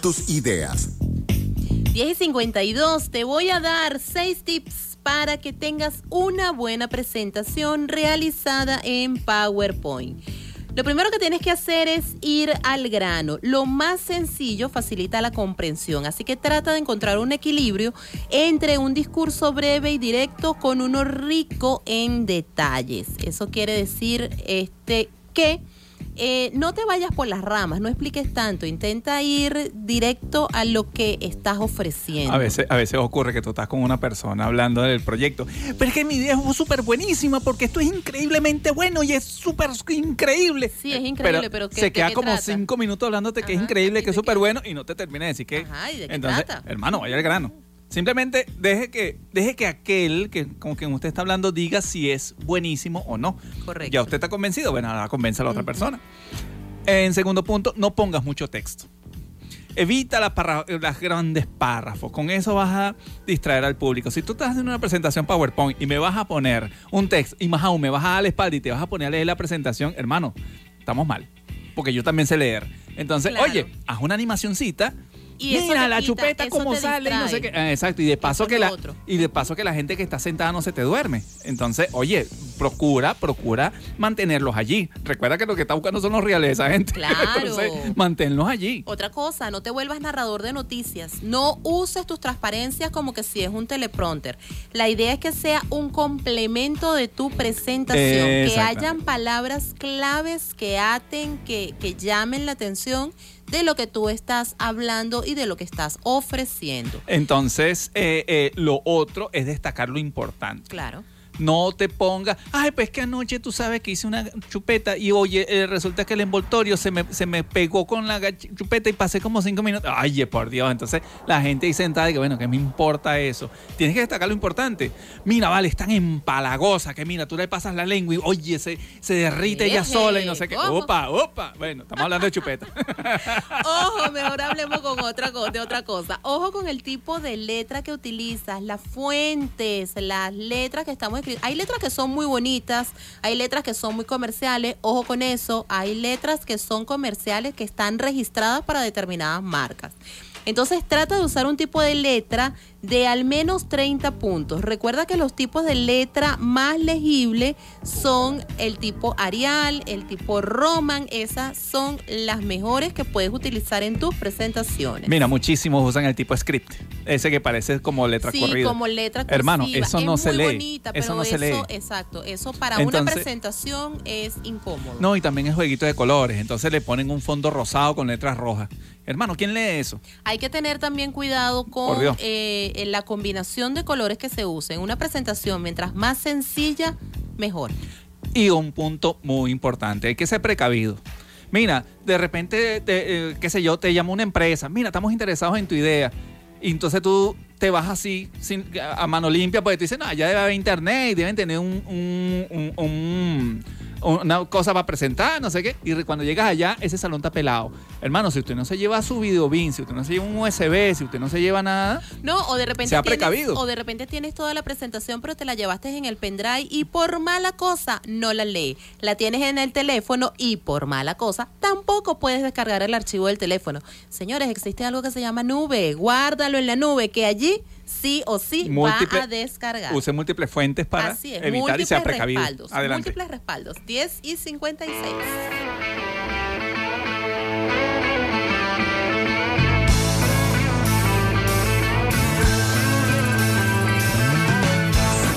[SPEAKER 1] Tus ideas.
[SPEAKER 3] 10 y 52, te voy a dar 6 tips para que tengas una buena presentación realizada en PowerPoint. Lo primero que tienes que hacer es ir al grano. Lo más sencillo facilita la comprensión, así que trata de encontrar un equilibrio entre un discurso breve y directo con uno rico en detalles. Eso quiere decir este que eh, no te vayas por las ramas, no expliques tanto, intenta ir directo a lo que estás ofreciendo.
[SPEAKER 4] A veces, a veces ocurre que tú estás con una persona hablando del proyecto, pero es que mi idea es súper buenísima porque esto es increíblemente bueno y es súper increíble.
[SPEAKER 3] Sí, es increíble, pero,
[SPEAKER 4] se queda como cinco minutos hablándote que es increíble, que es súper bueno y no te termina de decir que...
[SPEAKER 3] Ajá, ¿y de qué
[SPEAKER 4] Entonces,
[SPEAKER 3] trata?
[SPEAKER 4] hermano, vaya al grano. Simplemente deje que, deje que aquel que con quien usted está hablando diga si es buenísimo o no.
[SPEAKER 3] Correcto.
[SPEAKER 4] Ya usted está convencido, bueno, ahora convence a la otra persona. En segundo punto, no pongas mucho texto. Evita las, las grandes párrafos. Con eso vas a distraer al público. Si tú estás haciendo una presentación PowerPoint y me vas a poner un texto y más aún me vas a dar la espalda y te vas a poner a leer la presentación, hermano, estamos mal. Porque yo también sé leer. Entonces,
[SPEAKER 3] Claro.
[SPEAKER 4] oye, haz una animacioncita.
[SPEAKER 3] Y
[SPEAKER 4] Mira la
[SPEAKER 3] quita,
[SPEAKER 4] chupeta como sale y no sé qué. Ah, Exacto, y de paso que la
[SPEAKER 3] otro.
[SPEAKER 4] y de paso que la gente que está sentada no se te duerme. Entonces, oye, procura, procura mantenerlos allí. Recuerda que lo que está buscando son los reales esa gente.
[SPEAKER 3] Claro.
[SPEAKER 4] Entonces, manténlos allí.
[SPEAKER 3] Otra cosa, no te vuelvas narrador de noticias. No uses tus transparencias como que si es un teleprompter. La idea es que sea un complemento de tu presentación. Que hayan palabras claves que aten, que, que llamen la atención de lo que tú estás hablando y de lo que estás ofreciendo.
[SPEAKER 4] Entonces, eh, eh, lo otro es destacar lo importante.
[SPEAKER 3] Claro.
[SPEAKER 4] No te pongas, ay, pues que anoche tú sabes que hice una chupeta y oye, eh, resulta que el envoltorio se me, se me pegó con la chupeta y pasé como cinco minutos. Ay, por Dios. Entonces la gente ahí sentada y que bueno, ¿qué me importa eso? Tienes que destacar lo importante. Mira, vale, es tan empalagosa que mira, tú le pasas la lengua y oye, se, se derrite ella sola y no sé qué.
[SPEAKER 3] ¿cómo?
[SPEAKER 4] Opa, opa. Bueno, estamos hablando de chupeta.
[SPEAKER 3] Ojo, mejor hablemos con otra de otra cosa. Ojo con el tipo de letra que utilizas, las fuentes, las letras que estamos Hay letras que son muy bonitas, hay letras que son muy comerciales. Ojo con eso. Hay letras que son comerciales que están registradas para determinadas marcas. Entonces trata de usar un tipo de letra de al menos 30 puntos. Recuerda que los tipos de letra más legible son el tipo Arial, el tipo Roman. Esas son las mejores que puedes utilizar en tus presentaciones.
[SPEAKER 4] Mira, muchísimos usan el tipo script. Ese que parece como letra
[SPEAKER 3] sí,
[SPEAKER 4] corrida.
[SPEAKER 3] como letra cursiva.
[SPEAKER 4] Hermano, eso no
[SPEAKER 3] es
[SPEAKER 4] se
[SPEAKER 3] muy
[SPEAKER 4] lee.
[SPEAKER 3] bonita,
[SPEAKER 4] Eso
[SPEAKER 3] pero
[SPEAKER 4] no se lee.
[SPEAKER 3] Exacto, eso para una presentación es incómodo.
[SPEAKER 4] No, y también es jueguito de colores. Entonces le ponen un fondo rosado con letras rojas. Hermano, ¿quién lee eso?
[SPEAKER 3] Hay que tener también cuidado con
[SPEAKER 4] Dios.
[SPEAKER 3] Eh, la combinación de colores que se usa. En una presentación, mientras más sencilla, mejor.
[SPEAKER 4] Y un punto muy importante, hay que ser precavido. Mira, de repente, te, eh, qué sé yo, te llama una empresa, mira, estamos interesados en tu idea. Entonces tú te vas así sin- a mano limpia porque tú dices, no, ya debe haber internet y deben tener un, un- un- un- una cosa para presentar, no sé qué. Y cuando llegas allá, ese salón está pelado. Hermano, si usted no se lleva su videobin, si usted no se lleva un USB, si usted no se lleva nada,
[SPEAKER 3] No, o de repente
[SPEAKER 4] Sea
[SPEAKER 3] tienes,
[SPEAKER 4] precavido.
[SPEAKER 3] o de repente tienes toda la presentación, pero te la llevaste en el pendrive y por mala cosa no la lee. La tienes en el teléfono y por mala cosa tampoco puedes descargar el archivo del teléfono. Señores, existe algo que se llama nube. Guárdalo en la nube, que allí sí o sí
[SPEAKER 4] Múltiple-
[SPEAKER 3] va a descargar.
[SPEAKER 4] use múltiples fuentes para
[SPEAKER 3] Así es,
[SPEAKER 4] evitar y sea precavido.
[SPEAKER 3] respaldos.
[SPEAKER 4] Adelante.
[SPEAKER 3] Múltiples respaldos. 10 y 56.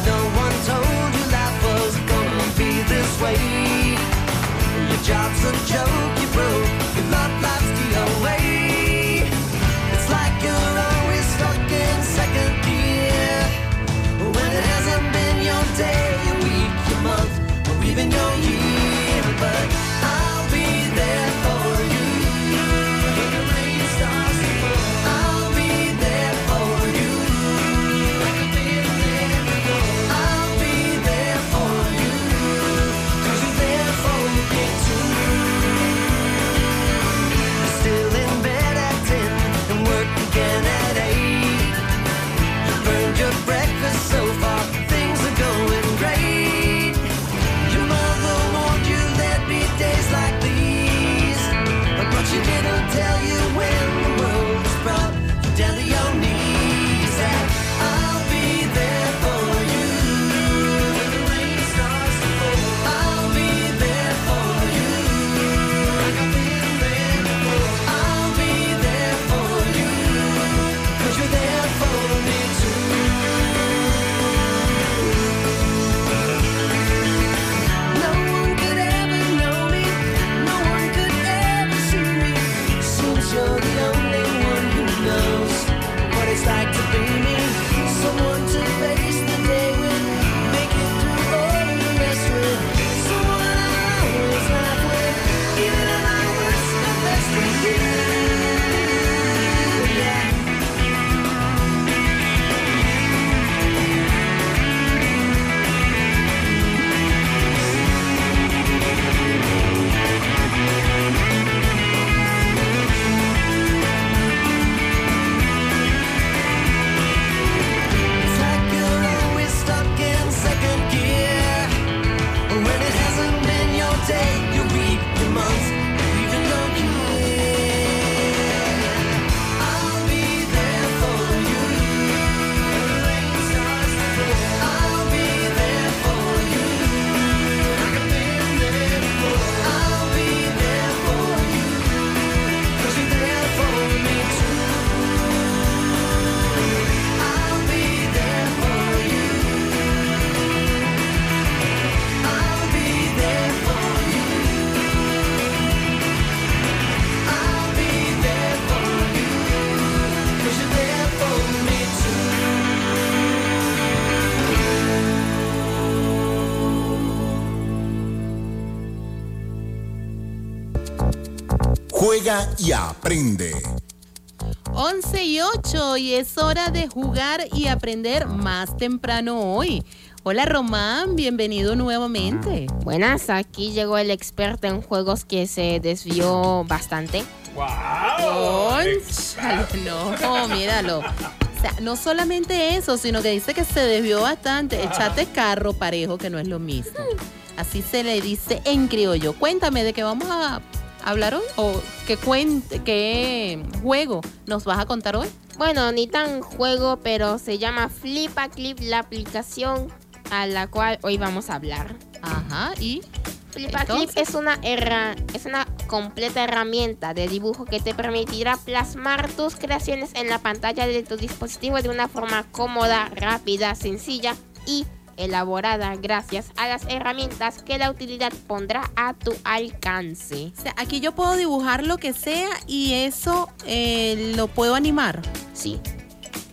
[SPEAKER 6] No one told you life was gonna be this way. Your job's a joke,
[SPEAKER 1] y aprende.
[SPEAKER 3] 11 y 8 y es hora de jugar y aprender más temprano hoy. Hola Román, bienvenido nuevamente.
[SPEAKER 5] Buenas, aquí llegó el experto en juegos que se desvió bastante.
[SPEAKER 4] ¡Wow!
[SPEAKER 3] No, míralo. O sea, no solamente eso, sino que dice que se desvió bastante. Echate carro parejo, que no es lo mismo. Así se le dice en criollo. Cuéntame de qué vamos a hablar hoy o qué, cuente, qué juego nos vas a contar hoy.
[SPEAKER 5] Bueno, ni tan juego, pero se llama Flipa Clip, la aplicación a la cual hoy vamos a hablar.
[SPEAKER 3] Ajá, y
[SPEAKER 5] Flipa Clip
[SPEAKER 3] Entonces.
[SPEAKER 5] es una, herra- es una completa herramienta de dibujo que te permitirá plasmar tus creaciones en la pantalla de tu dispositivo de una forma cómoda, rápida, sencilla y elaborada gracias a las herramientas que la utilidad pondrá a tu alcance.
[SPEAKER 3] o sea, aquí yo puedo dibujar lo que sea y eso eh, lo puedo animar.
[SPEAKER 5] Sí.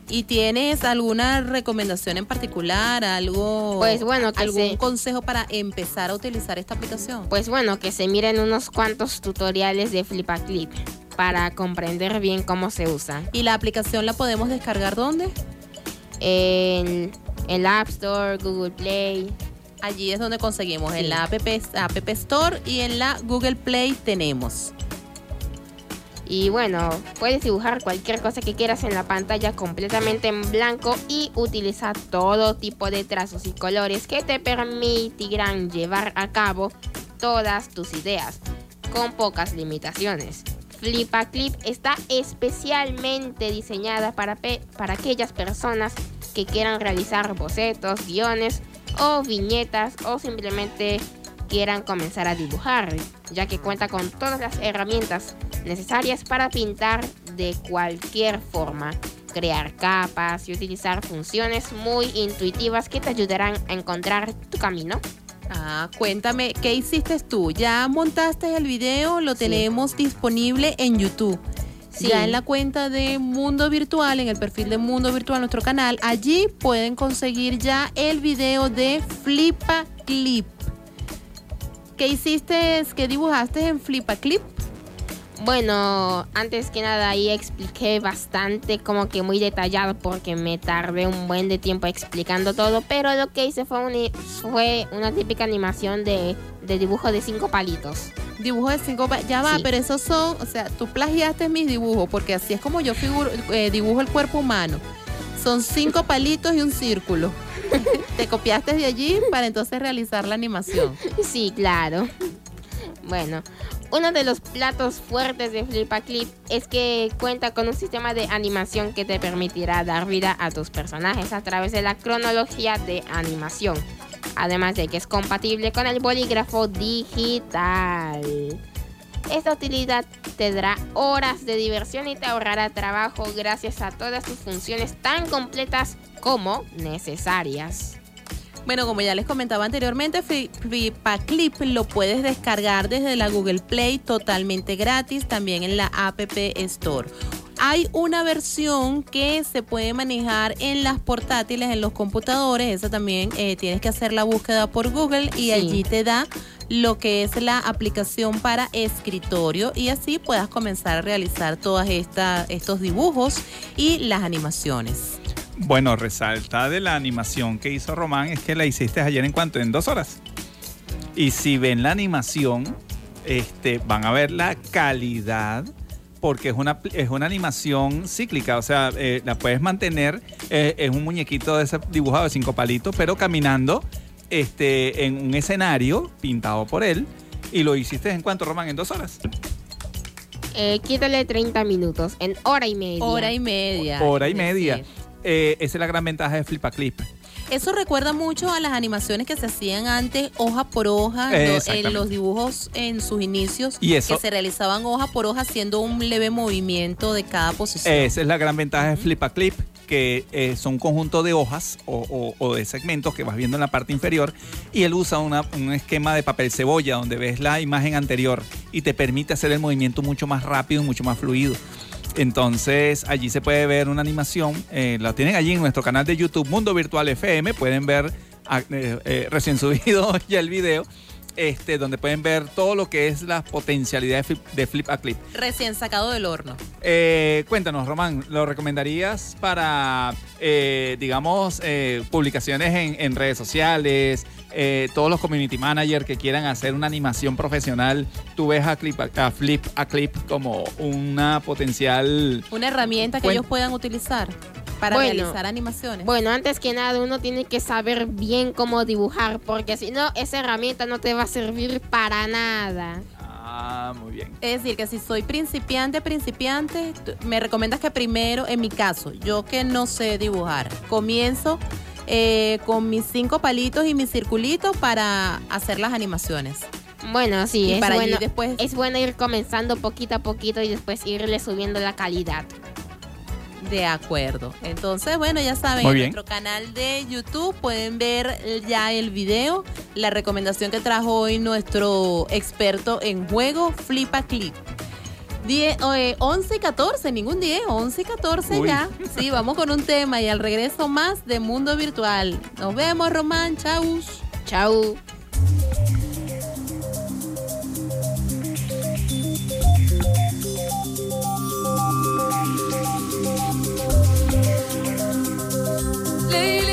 [SPEAKER 3] ¿Y tienes alguna recomendación en particular? ¿Algo,
[SPEAKER 5] Pues bueno, que
[SPEAKER 3] algún
[SPEAKER 5] se-
[SPEAKER 3] consejo para empezar a utilizar esta aplicación?
[SPEAKER 5] Pues bueno, que se miren unos cuantos tutoriales de Flipa Clip para comprender bien cómo se usa.
[SPEAKER 3] ¿Y la aplicación la podemos descargar dónde?
[SPEAKER 5] En el App Store, Google Play.
[SPEAKER 3] Allí es donde conseguimos,
[SPEAKER 5] Sí.
[SPEAKER 3] en la app, app Store y en la Google Play tenemos.
[SPEAKER 5] Y bueno, puedes dibujar cualquier cosa que quieras en la pantalla completamente en blanco y utiliza todo tipo de trazos y colores que te permitirán llevar a cabo todas tus ideas con pocas limitaciones. Flipa Clip está especialmente diseñada para, pe- para aquellas personas que quieran realizar bocetos, guiones o viñetas o simplemente quieran comenzar a dibujar, ya que cuenta con todas las herramientas necesarias para pintar de cualquier forma, crear capas y utilizar funciones muy intuitivas que te ayudarán a encontrar tu camino.
[SPEAKER 3] Ah, cuéntame, ¿qué hiciste tú? ¿Ya montaste el video? Lo
[SPEAKER 5] Sí.
[SPEAKER 3] tenemos disponible en YouTube. Ya en la cuenta de Mundo Virtual, en el perfil de Mundo Virtual, nuestro canal, allí pueden conseguir ya el video de Flipa Clip. ¿Qué hiciste? ¿Qué dibujaste en Flipa Clip?
[SPEAKER 5] Bueno, antes que nada ahí expliqué bastante como que muy detallado porque me tardé un buen de tiempo explicando todo, pero lo que hice fue, un- fue una típica animación de, de dibujo de cinco palitos.
[SPEAKER 3] Dibujo de cinco pa- ya va,
[SPEAKER 5] Sí.
[SPEAKER 3] pero esos son, o sea, tú plagiaste mis dibujos, porque así es como yo figuro, eh, dibujo el cuerpo humano. Son cinco palitos y un círculo. Te copiaste de allí para entonces realizar la animación.
[SPEAKER 5] Sí, claro. Bueno, uno de los platos fuertes de Flipa Clip es que cuenta con un sistema de animación que te permitirá dar vida a tus personajes a través de la cronología de animación. Además de que es compatible con el bolígrafo digital. Esta utilidad te dará horas de diversión y te ahorrará trabajo gracias a todas sus funciones tan completas como necesarias.
[SPEAKER 3] Bueno, como ya les comentaba anteriormente, Fli- Flipa Clip lo puedes descargar desde la Google Play totalmente gratis, también en la App Store. Hay una versión que se puede manejar en las portátiles, en los computadores. Esa también eh, tienes que hacer la búsqueda por Google y
[SPEAKER 5] Sí.
[SPEAKER 3] allí te da lo que es la aplicación para escritorio y así puedas comenzar a realizar todos estos dibujos y las animaciones.
[SPEAKER 4] Bueno, resalta de la animación que hizo Román es que la hiciste ayer en cuanto, en dos horas. Y si ven la animación, este, van a ver la calidad, porque es una, es una animación cíclica, o sea, eh, la puedes mantener, eh, es un muñequito de ese dibujado de cinco palitos, pero caminando este, en un escenario pintado por él. Y lo hiciste en cuanto, Román, en dos horas.
[SPEAKER 5] Eh, quítale 30 minutos, en hora y media.
[SPEAKER 3] Hora y media.
[SPEAKER 4] Hora y media. Eh, esa es la gran ventaja de Flipaclip.
[SPEAKER 3] Eso recuerda mucho a las animaciones que se hacían antes, hoja por hoja,
[SPEAKER 4] Eh,
[SPEAKER 3] en los dibujos en sus inicios,
[SPEAKER 4] Y eso-
[SPEAKER 3] que se realizaban hoja por hoja haciendo un leve movimiento de cada posición.
[SPEAKER 4] Esa es la gran ventaja de Flipaclip, que eh, son un conjunto de hojas o, o- o de segmentos que vas viendo en la parte inferior y él usa una- un esquema de papel cebolla donde ves la imagen anterior y te permite hacer el movimiento mucho más rápido y mucho más fluido. Entonces allí se puede ver una animación, eh, la tienen allí en nuestro canal de YouTube Mundo Virtual FM, pueden ver ah, eh, eh, recién subido ya el video este, donde pueden ver todo lo que es la potencialidad de Flip, a Clip.
[SPEAKER 3] Recién sacado del horno.
[SPEAKER 4] Eh, cuéntanos, Román, ¿lo recomendarías para, eh, digamos, eh, publicaciones en, en, redes sociales? todos los community managers que quieran hacer una animación profesional, tú ves a, Clip, a Flip a Clip como una potencial...
[SPEAKER 3] Una herramienta que ellos puedan utilizar para realizar animaciones.
[SPEAKER 5] Bueno, antes que nada uno tiene que saber bien cómo dibujar, porque si no, esa herramienta no te va a servir para nada.
[SPEAKER 4] Ah, muy bien.
[SPEAKER 3] Es decir, que si soy principiante, principiante, me recomiendas que primero, en mi caso, yo que no sé dibujar, comienzo eh, con mis cinco palitos y mis circulitos para hacer las animaciones.
[SPEAKER 5] Bueno, sí, es, bueno, después... es bueno ir comenzando poquito a poquito y después irle subiendo la calidad
[SPEAKER 3] de acuerdo. Entonces, bueno, ya saben, en nuestro canal de YouTube pueden ver eh, ya el video, la recomendación que trajo hoy nuestro experto en juego, Flipa Clip. 11 eh, y 14, ningún 10, 11 y 14 ya. Sí, vamos con un tema y al regreso más de Mundo Virtual. Nos vemos, Román. Chau.
[SPEAKER 5] Chau.
[SPEAKER 3] leave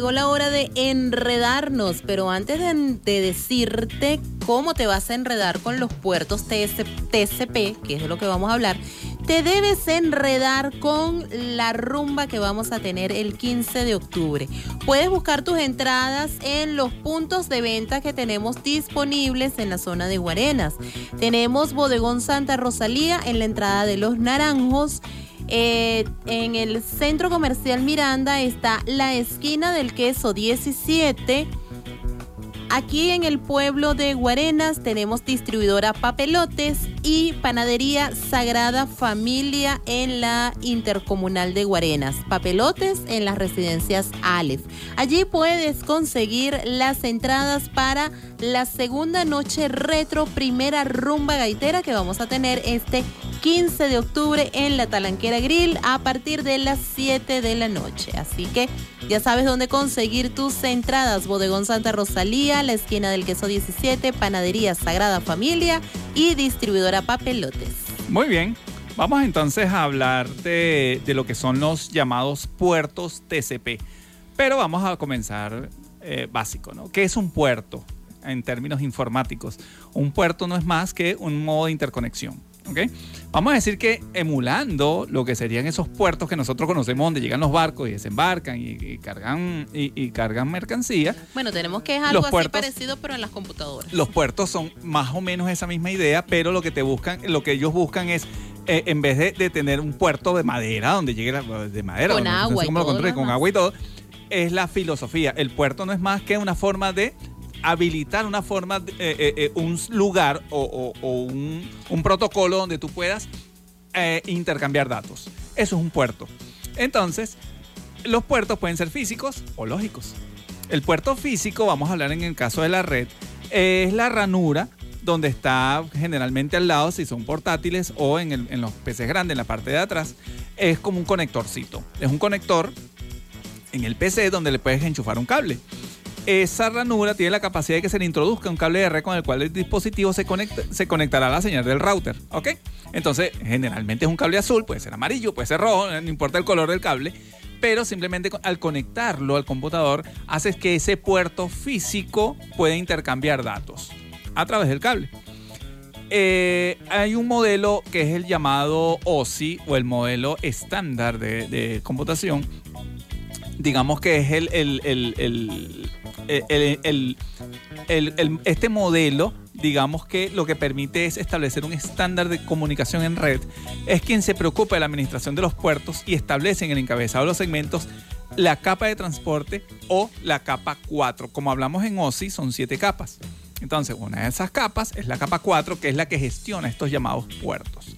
[SPEAKER 3] llegó la hora de enredarnos, pero antes de, de decirte cómo te vas a enredar con los puertos TS TCP, que es de lo que vamos a hablar, te debes enredar con la rumba que vamos a tener el 15 de octubre. Puedes buscar tus entradas en los puntos de venta que tenemos disponibles en la zona de Guarenas. Tenemos Bodegón Santa Rosalía en la entrada de Los Naranjos. Eh, en el centro comercial Miranda está la esquina del queso 17 Aquí en el pueblo de Guarenas tenemos distribuidora Papelotes y panadería Sagrada Familia en la intercomunal de Guarenas. Papelotes en las residencias Aleph. Allí puedes conseguir las entradas para la segunda noche retro primera rumba gaitera que vamos a tener este 15 de octubre en la Talanquera Grill a partir de las 7 de la noche. Así que ya sabes dónde conseguir tus entradas. Bodegón Santa Rosalía, la esquina del queso 17, Panadería Sagrada Familia y distribuidora Papelotes.
[SPEAKER 4] Muy bien. Vamos entonces a hablar de, lo que son los llamados puertos TCP. Pero vamos a comenzar eh, básico, ¿no? ¿Qué es un puerto en términos informáticos? Un puerto no es más que un modo de interconexión. Vamos a decir que emulando lo que serían esos puertos que nosotros conocemos donde llegan los barcos y desembarcan y, cargan y, cargan mercancía.
[SPEAKER 3] Bueno, tenemos que es algo así parecido pero en las computadoras.
[SPEAKER 4] Los puertos son más o menos esa misma idea, pero lo que te buscan, lo que ellos buscan es eh, en vez de, tener un puerto de madera donde llegue la, de madera,
[SPEAKER 3] con agua, y todo
[SPEAKER 4] con agua y todo, es la filosofía. El puerto no es más que una forma de habilitar una forma, eh, eh, eh, un lugar o, un, protocolo donde tú puedas intercambiar datos. Eso es un puerto. Entonces, los puertos pueden ser físicos o lógicos. El puerto físico, vamos a hablar en el caso de la red, es la ranura donde está generalmente al lado, si son portátiles o en, en los PCs grandes, en la parte de atrás, es como un conectorcito. Es un conector en el PC donde le puedes enchufar un cable esa ranura tiene la capacidad de que se le introduzca un cable de red con el cual el dispositivo se, conecta, se conectará a la señal del router. ¿Ok? Entonces, generalmente es un cable azul, puede ser amarillo, puede ser rojo, no importa el color del cable. Pero simplemente al conectarlo al computador, haces que ese puerto físico pueda intercambiar datos a través del cable. Eh, hay un modelo que es el llamado OSI o el modelo estándar de, computación. Digamos que es el, este modelo, digamos que lo que permite es establecer un estándar de comunicación en red, es quien se preocupa de la administración de los puertos y establece en el encabezado de los segmentos la capa de transporte o la capa 4. Como hablamos en OSI, son siete capas. Entonces, una de esas capas es la capa 4, que es la que gestiona estos llamados puertos.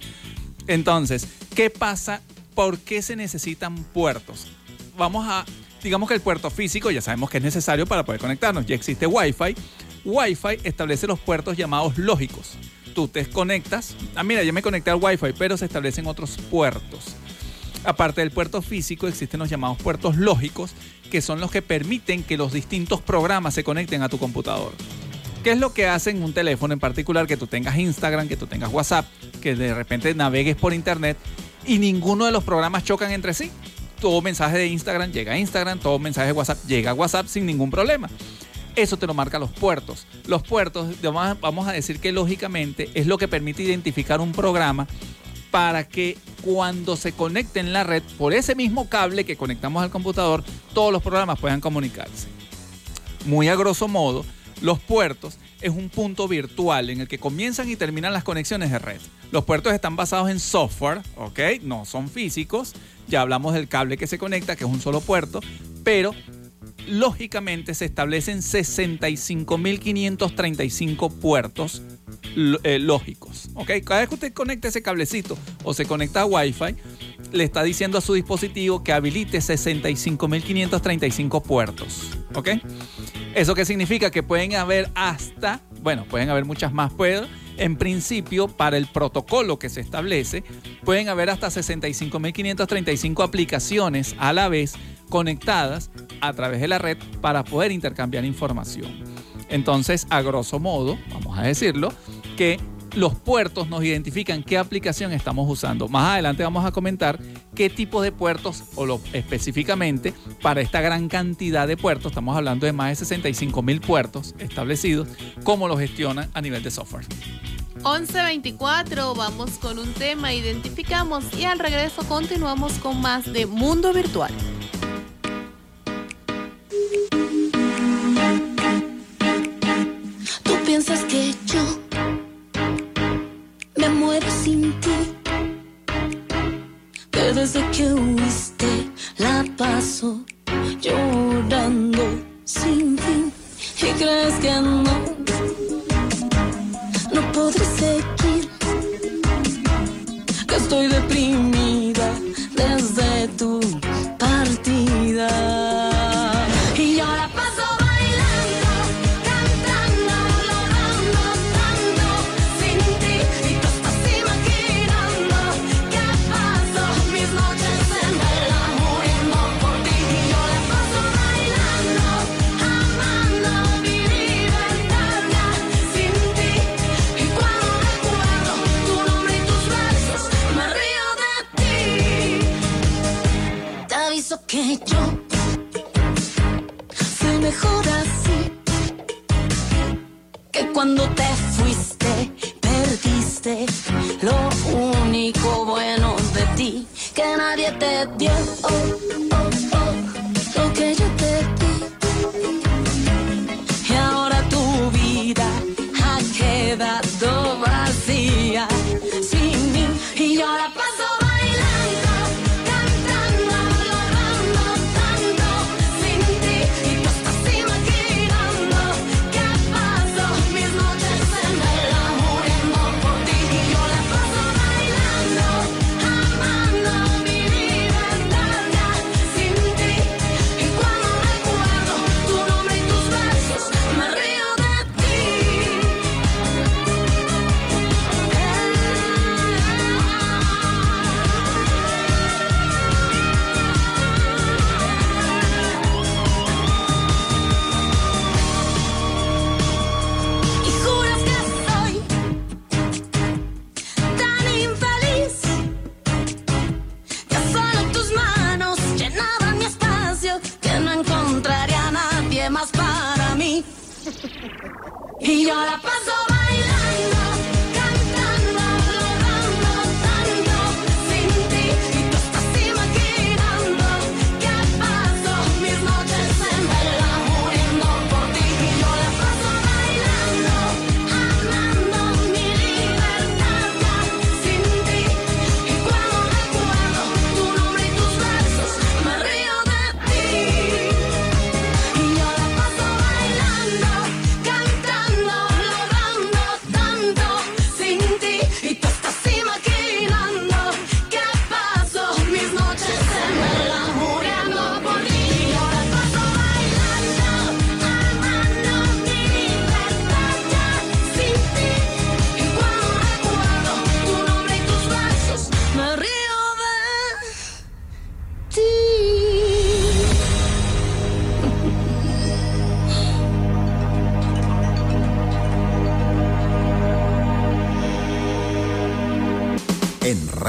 [SPEAKER 4] Entonces, ¿qué pasa? ¿Por qué se necesitan puertos? Vamos a digamos que el puerto físico ya sabemos que es necesario para poder conectarnos. Ya existe Wi-Fi. Wi-Fi establece los puertos llamados lógicos. Tú te conectas. Ah, mira, yo me conecté al Wi-Fi, pero se establecen otros puertos. Aparte del puerto físico, existen los llamados puertos lógicos, que son los que permiten que los distintos programas se conecten a tu computador. ¿Qué es lo que hace en un teléfono en particular? Que tú tengas Instagram, que tú tengas WhatsApp, que de repente navegues por internet y ninguno de los programas chocan entre sí todo mensaje de Instagram llega a Instagram, todo mensaje de WhatsApp llega a WhatsApp sin ningún problema. Eso te lo marca los puertos. Los puertos, vamos a decir que lógicamente es lo que permite identificar un programa para que cuando se conecte en la red por ese mismo cable que conectamos al computador, todos los programas puedan comunicarse. Muy a grosso modo, los puertos es un punto virtual en el que comienzan y terminan las conexiones de red. Los puertos están basados en software, ¿ok? No son físicos. Ya hablamos del cable que se conecta, que es un solo puerto, pero lógicamente se establecen 65.535 puertos eh, lógicos. ¿ok? Cada vez que usted conecta ese cablecito o se conecta a Wi-Fi, le está diciendo a su dispositivo que habilite 65.535 puertos. ¿Ok? ¿Eso qué significa? Que pueden haber hasta, bueno, pueden haber muchas más, pero en principio, para el protocolo que se establece, pueden haber hasta 65.535 aplicaciones a la vez conectadas a través de la red para poder intercambiar información. Entonces, a grosso modo, vamos a decirlo, que los puertos nos identifican qué aplicación estamos usando. Más adelante vamos a comentar qué tipo de puertos, o lo, específicamente para esta gran cantidad de puertos, estamos hablando de más de 65 mil puertos establecidos, cómo los gestionan a nivel de software.
[SPEAKER 3] 11.24, vamos con un tema, identificamos y al regreso continuamos con más de Mundo Virtual.
[SPEAKER 8] Tú piensas que yo me muero sin ti. Que desde que huiste la paso llorando sin fin. Y crees que no, no podré seguir. Que estoy deprimida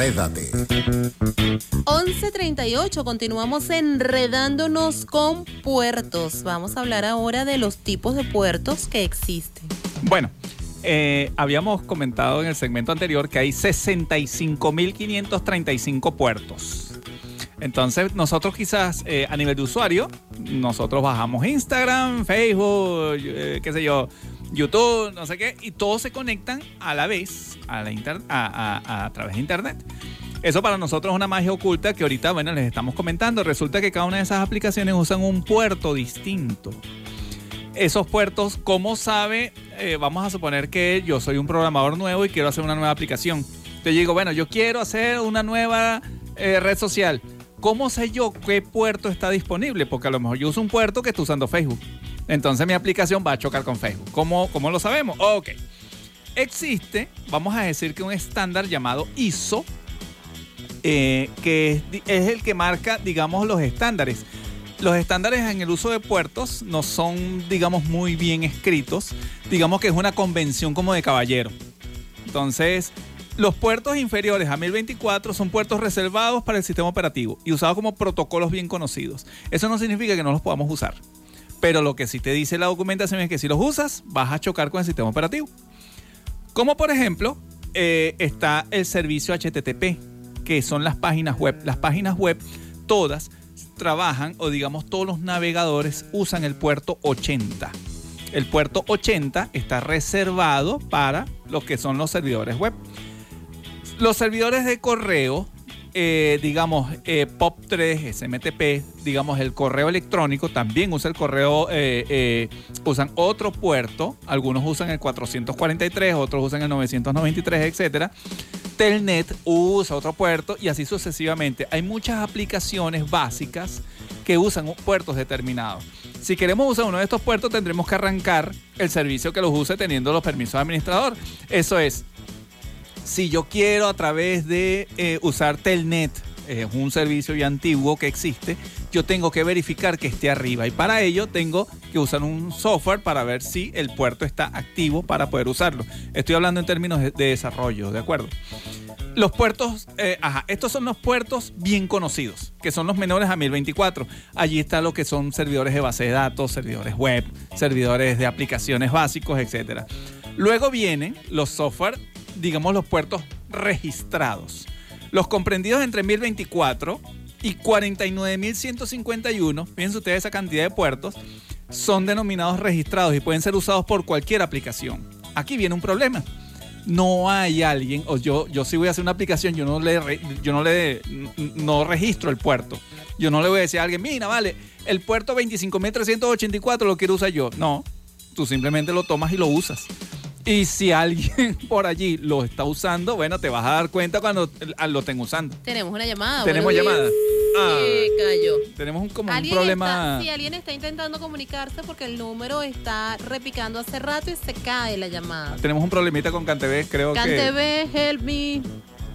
[SPEAKER 1] Enrédate.
[SPEAKER 3] 11.38, continuamos enredándonos con puertos. Vamos a hablar ahora de los tipos de puertos que existen.
[SPEAKER 4] Bueno, eh, habíamos comentado en el segmento anterior que hay 65.535 puertos. Entonces, nosotros quizás eh, a nivel de usuario, nosotros bajamos Instagram, Facebook, eh, qué sé yo, YouTube, no sé qué, y todos se conectan a la vez a, la inter- a, a- través de Internet. Eso para nosotros es una magia oculta que ahorita, bueno, les estamos comentando. Resulta que cada una de esas aplicaciones usan un puerto distinto esos puertos, ¿cómo sabe? Eh, vamos a suponer que yo soy un programador nuevo y quiero hacer una nueva aplicación. Entonces digo, bueno, yo quiero hacer una nueva eh, red social. ¿Cómo sé yo qué puerto está disponible? Porque a lo mejor yo uso un puerto que está usando Facebook. Entonces mi aplicación va a chocar con Facebook. ¿Cómo, cómo lo sabemos? Ok. Existe, vamos a decir que un estándar llamado ISO, eh, que es, es el que marca, digamos, los estándares. Los estándares en el uso de puertos no son, digamos, muy bien escritos. Digamos que es una convención como de caballero. Entonces, los puertos inferiores a 1024 son puertos reservados para el sistema operativo y usados como protocolos bien conocidos. Eso no significa que no los podamos usar. Pero lo que sí te dice la documentación es que si los usas, vas a chocar con el sistema operativo. Como por ejemplo, eh, está el servicio HTTP, que son las páginas web. Las páginas web, todas trabajan, o digamos todos los navegadores usan el puerto 80. El puerto 80 está reservado para lo que son los servidores web. Los servidores de correo, eh, digamos, eh, POP3, SMTP, digamos, el correo electrónico, también usa el correo, eh, usan otro puerto. Algunos usan el 443, otros usan el 993, etcétera. Telnet usa otro puerto y así sucesivamente. Hay muchas aplicaciones básicas que usan puertos determinados. Si queremos usar uno de estos puertos, tendremos que arrancar el servicio que los use teniendo los permisos de administrador. Eso es, si yo quiero a través de eh, usar Telnet, es un servicio ya antiguo que existe, yo tengo que verificar que esté arriba y para ello tengo que usar un software para ver si el puerto está activo para poder usarlo. Estoy hablando en términos de, de desarrollo, ¿de acuerdo? Los puertos, eh, ajá, estos son los puertos bien conocidos, que son los menores a 1024. Allí está lo que son servidores de base de datos, servidores web, servidores de aplicaciones básicos, etc. Luego vienen los software, digamos los puertos registrados. Los comprendidos entre 1024 y 49.151, fíjense ustedes esa cantidad de puertos, son denominados registrados y pueden ser usados por cualquier aplicación. Aquí viene un problema. No hay alguien, o yo, yo sí voy a hacer una aplicación, yo no le, yo no le no registro el puerto. Yo no le voy a decir a alguien, mira, vale, el puerto 25.384 lo quiero usar yo. No, tú simplemente lo tomas y lo usas. Y si alguien por allí lo está usando, bueno, te vas a dar cuenta cuando eh, lo estén usando.
[SPEAKER 3] Tenemos una llamada.
[SPEAKER 4] Tenemos
[SPEAKER 3] buenos
[SPEAKER 4] llamada. Ah.
[SPEAKER 3] Cayó.
[SPEAKER 4] Tenemos un, como un problema.
[SPEAKER 3] sí, alguien está intentando comunicarse porque el número está repicando hace rato y se cae la llamada.
[SPEAKER 4] Tenemos un problemita con Cantv, creo que.
[SPEAKER 3] Cantv, help me.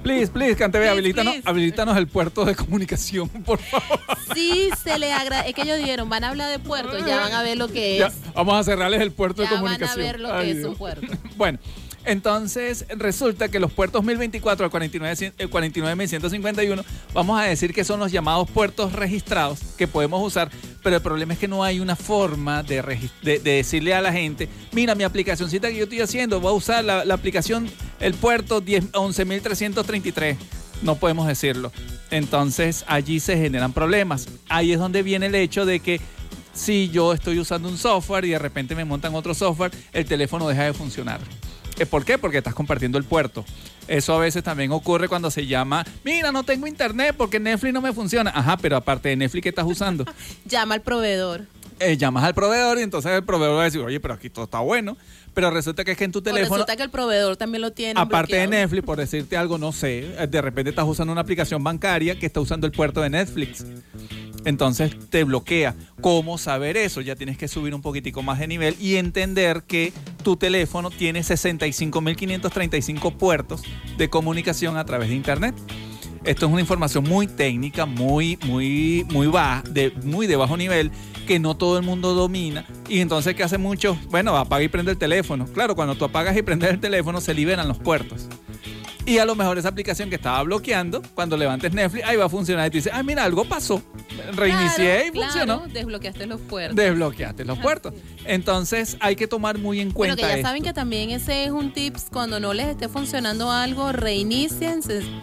[SPEAKER 4] Please, please, Cantv,
[SPEAKER 3] Please,
[SPEAKER 4] habilítanos, habilítanos el puerto de comunicación, por favor.
[SPEAKER 3] Sí, se le agradece. Es que ellos dijeron, van a hablar de puertos, ya van a ver lo que es.
[SPEAKER 4] Ya, vamos a cerrarles el puerto
[SPEAKER 3] Ya
[SPEAKER 4] de
[SPEAKER 3] van a
[SPEAKER 4] comunicación.
[SPEAKER 3] ver lo que
[SPEAKER 4] Ay,
[SPEAKER 3] es
[SPEAKER 4] Dios.
[SPEAKER 3] un puerto.
[SPEAKER 4] Bueno, entonces resulta que los puertos 1024 al 49, el 49151, vamos a decir que son los llamados puertos registrados que podemos usar, pero el problema es que no hay una forma de, de- de decirle a la gente, mira mi aplicacioncita que yo estoy haciendo, voy a usar la, la aplicación, el puerto 10 11.333. No podemos decirlo. Entonces allí se generan problemas. Ahí es donde viene el hecho de que si yo estoy usando un software y de repente me montan otro software, el teléfono deja de funcionar. Eh, ¿Por qué? Porque estás compartiendo el puerto. Eso a veces también ocurre cuando se llama, mira, no tengo internet porque Netflix no me funciona. Ajá, pero aparte de Netflix, ¿qué estás usando?
[SPEAKER 3] Llama al proveedor.
[SPEAKER 4] Eh, llamas al proveedor y entonces el proveedor va a decir, oye, pero aquí todo está bueno. Pero resulta que es que en tu
[SPEAKER 3] O
[SPEAKER 4] teléfono,
[SPEAKER 3] resulta que el proveedor también lo tiene.
[SPEAKER 4] aparte de. Netflix, por decirte algo, no sé, eh, de repente estás usando una aplicación bancaria que está usando el puerto de Netflix. Entonces te bloquea. ¿Cómo saber eso? Ya tienes que subir un poquitico más de nivel y entender que tu teléfono tiene 65.535 puertos de comunicación a través de Internet. Esto es una información muy técnica, muy, muy, muy baja, de, muy de bajo nivel, que no todo el mundo domina. Y entonces, ¿qué hace muchos? Bueno, apaga y prende el teléfono. Claro, cuando tú apagas y prendes el teléfono, se liberan los puertos. Y a lo mejor esa aplicación que estaba bloqueando, cuando levantes Netflix, ahí va a funcionar. Y tú dices, ah, mira, algo pasó. Reinicié y funcionó.
[SPEAKER 3] claro, desbloqueaste los puertos.
[SPEAKER 4] Desbloqueaste los puertos. Entonces, hay que tomar muy en
[SPEAKER 3] Bueno,
[SPEAKER 4] cuenta
[SPEAKER 3] que ya
[SPEAKER 4] esto.
[SPEAKER 3] saben que también ese es un tips cuando no les esté funcionando algo, reinicien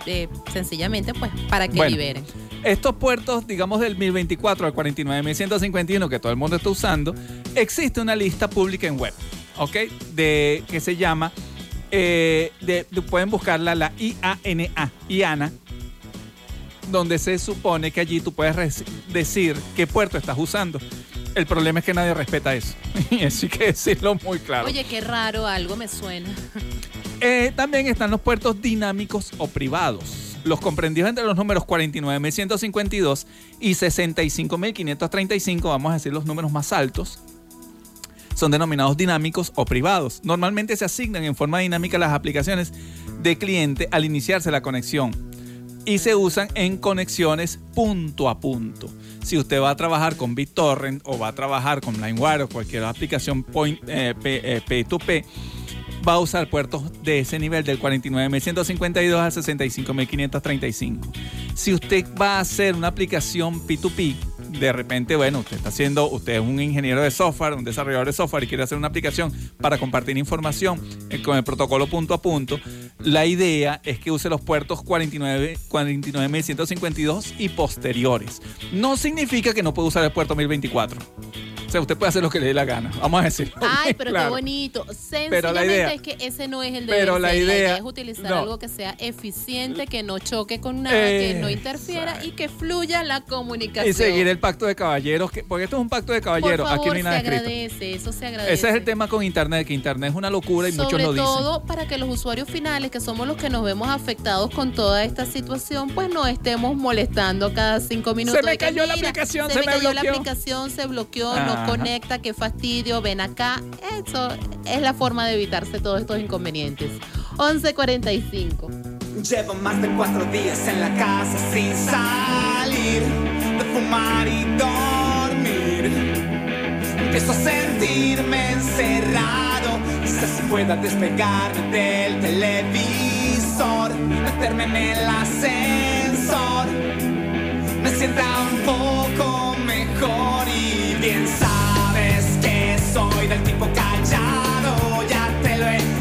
[SPEAKER 3] eh, sencillamente pues para que
[SPEAKER 4] Bueno.
[SPEAKER 3] liberen.
[SPEAKER 4] Estos puertos, digamos del 1024 al 49151 que todo el mundo está usando, existe una lista pública en web, ¿ok? De que se llama, eh, de, de- pueden buscarla la IANA, IANA, donde se supone que allí tú puedes decir qué puerto estás usando. El problema es que nadie respeta eso. Y eso hay que decirlo muy claro.
[SPEAKER 3] Oye, qué raro, algo me suena.
[SPEAKER 4] Eh, también están los puertos dinámicos o privados. Los comprendidos entre los números 49.152 y 65.535, vamos a decir los números más altos, son denominados dinámicos o privados. Normalmente se asignan en forma dinámica las aplicaciones de cliente al iniciarse la conexión y se usan en conexiones punto a punto. Si usted va a trabajar con BitTorrent o va a trabajar con LimeWire o cualquier aplicación point, eh, P- eh, P2P, va a usar puertos de ese nivel del 49.152 a 65.535. Si usted va a hacer una aplicación P2P, de repente, bueno, usted está haciendo, usted es un ingeniero de software, un desarrollador de software y quiere hacer una aplicación para compartir información eh, con el protocolo punto a punto, la idea es que use los puertos 49 49.152 y posteriores. No significa que no puede usar el puerto 1024. O sea, usted puede hacer lo que le dé la gana. Vamos a decirlo.
[SPEAKER 3] Ay, pero qué bonito. Sencillamente
[SPEAKER 4] la idea-
[SPEAKER 3] es que ese no es el
[SPEAKER 4] pero
[SPEAKER 3] deber
[SPEAKER 4] la
[SPEAKER 3] ser.
[SPEAKER 4] idea-
[SPEAKER 3] es utilizar
[SPEAKER 4] no.
[SPEAKER 3] algo que sea eficiente, que no choque con nada, que no interfiera y que fluya la comunicación.
[SPEAKER 4] Y seguir el pacto de caballeros, que, porque esto es un pacto de caballeros.
[SPEAKER 3] favor,
[SPEAKER 4] Aquí no hay nada
[SPEAKER 3] se
[SPEAKER 4] escrito.
[SPEAKER 3] agradece, eso se agradece.
[SPEAKER 4] Ese es el tema con Internet, que Internet es una locura y muchos
[SPEAKER 3] Sobre
[SPEAKER 4] lo dicen.
[SPEAKER 3] todo para que los usuarios finales, que somos los que nos vemos afectados con toda esta situación, pues no estemos molestando cada cinco minutos.
[SPEAKER 4] me
[SPEAKER 3] de que,
[SPEAKER 4] cayó la
[SPEAKER 3] "Mira,
[SPEAKER 4] aplicación,
[SPEAKER 3] se,
[SPEAKER 4] se
[SPEAKER 3] me
[SPEAKER 4] me
[SPEAKER 3] cayó la
[SPEAKER 4] bloqueó".
[SPEAKER 3] aplicación, se bloqueó,
[SPEAKER 4] Ajá.
[SPEAKER 3] no conecta, qué fastidio, ven acá. Eso es la forma de evitarse todos estos inconvenientes. 11.45.
[SPEAKER 9] Llevo más de cuatro días en la casa sin salir de fumar y dormir. Empiezo a sentirme encerrado. Quizás se pueda despegarme del televisor, meterme en el ascensor. Me sienta un poco mejor y bien sabes que soy del tipo callado. Ya te lo he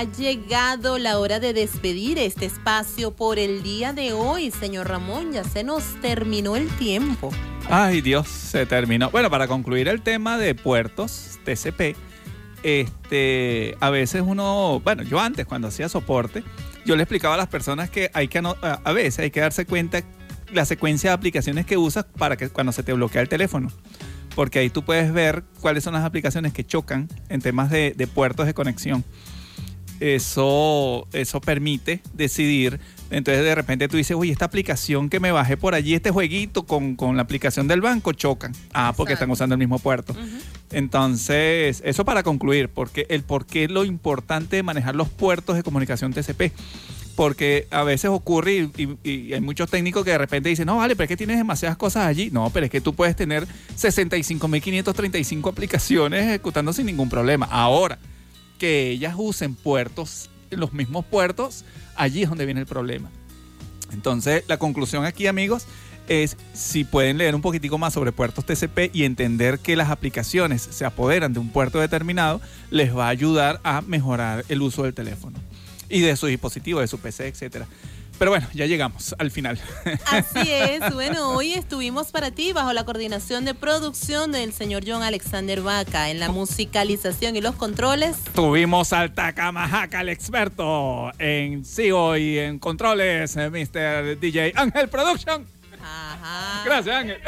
[SPEAKER 3] ha llegado la hora de despedir este espacio por el día de hoy, señor Ramón. Ya se nos terminó el tiempo.
[SPEAKER 4] Ay, Dios, se terminó. Bueno, para concluir el tema de puertos TCP, este, a veces uno, bueno, yo antes cuando hacía soporte, yo le explicaba a las personas que hay que a veces hay que darse cuenta la secuencia de aplicaciones que usas para que cuando se te bloquea el teléfono. Porque ahí tú puedes ver cuáles son las aplicaciones que chocan en temas de, de puertos de conexión. Eso, eso permite decidir. Entonces de repente tú dices, oye, esta aplicación que me bajé por allí, este jueguito con, con la aplicación del banco chocan. Ah, porque están usando el mismo puerto. Entonces, eso para concluir, porque el por qué lo importante de manejar los puertos de comunicación TCP. Porque a veces ocurre y, y- y hay muchos técnicos que de repente dicen, no, vale, pero es que tienes demasiadas cosas allí. No, pero es que tú puedes tener 65.535 aplicaciones ejecutando sin ningún problema. Ahora, que ellas usen puertos, los mismos puertos, allí es donde viene el problema. Entonces, la conclusión aquí, amigos, es si pueden leer un poquitico más sobre puertos TCP y entender que las aplicaciones se apoderan de un puerto determinado, les va a ayudar a mejorar el uso del teléfono y de su dispositivo, de su PC, etcétera. Pero bueno, ya llegamos al final.
[SPEAKER 3] Así es. Bueno, hoy estuvimos para ti bajo la coordinación de producción del señor John Alexander Vaca en la musicalización y los controles.
[SPEAKER 4] Tuvimos al Takamahaca, el experto en SEO y en controles, eh, Mr. DJ Ángel Production.
[SPEAKER 3] Ajá.
[SPEAKER 4] Gracias, Ángel.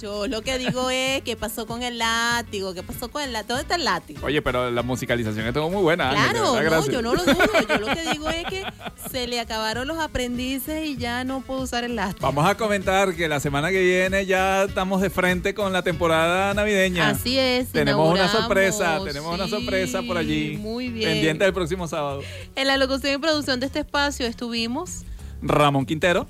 [SPEAKER 3] Yo lo que digo es qué pasó con el látigo, qué pasó con el látigo. ¿Dónde está el látigo?
[SPEAKER 4] Oye, pero la musicalización estuvo muy buena. Ángel,
[SPEAKER 3] Claro,
[SPEAKER 4] verdad,
[SPEAKER 3] no,
[SPEAKER 4] gracias.
[SPEAKER 3] yo no lo dudo. Yo lo que digo es que se le acabaron los aprendices y ya no puedo usar el látigo.
[SPEAKER 4] Vamos a comentar que la semana que viene ya estamos de frente con la temporada navideña.
[SPEAKER 3] Así es.
[SPEAKER 4] Tenemos una sorpresa, tenemos una sorpresa por allí.
[SPEAKER 3] Muy bien.
[SPEAKER 4] Pendiente del próximo sábado.
[SPEAKER 3] En la locución y producción de este espacio estuvimos
[SPEAKER 4] Ramón Quintero.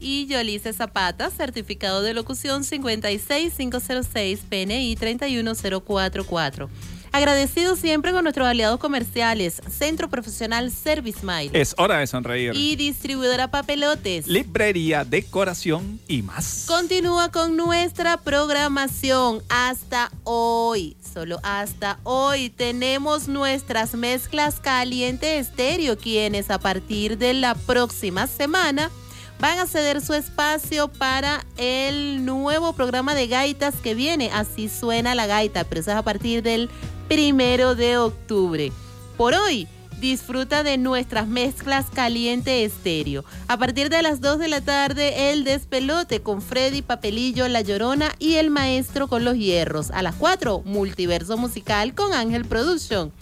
[SPEAKER 3] Y Yolice Zapata, certificado de locución 56506 PNI 31044. Agradecido siempre con nuestros aliados comerciales, Centro Profesional Service Mile
[SPEAKER 4] Es hora de sonreír.
[SPEAKER 3] y Distribuidora Papelotes.
[SPEAKER 4] Librería, decoración y más.
[SPEAKER 3] Continúa con nuestra programación hasta hoy. Solo hasta hoy tenemos nuestras mezclas caliente estéreo, quienes a partir de la próxima semana van a ceder su espacio para el nuevo programa de gaitas que viene. Así suena la gaita, pero eso es a partir del primero de octubre. Por hoy, disfruta de nuestras mezclas caliente estéreo. A partir de las 2 de la tarde, el despelote con Freddy Papelillo, La Llorona y el maestro con los hierros. A las 4, multiverso musical con Ángel Production.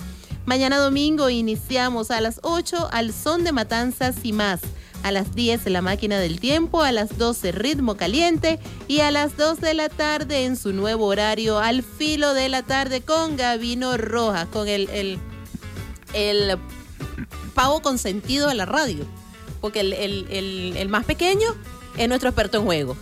[SPEAKER 3] Mañana domingo iniciamos a las 8 al son de matanzas y más. A las 10 la máquina del tiempo, a las 12 ritmo caliente y a las 2 de la tarde en su nuevo horario al filo de la tarde con Gavino Rojas, con el, el, el pavo consentido de la radio. Porque el- el- el más pequeño es nuestro experto en juego.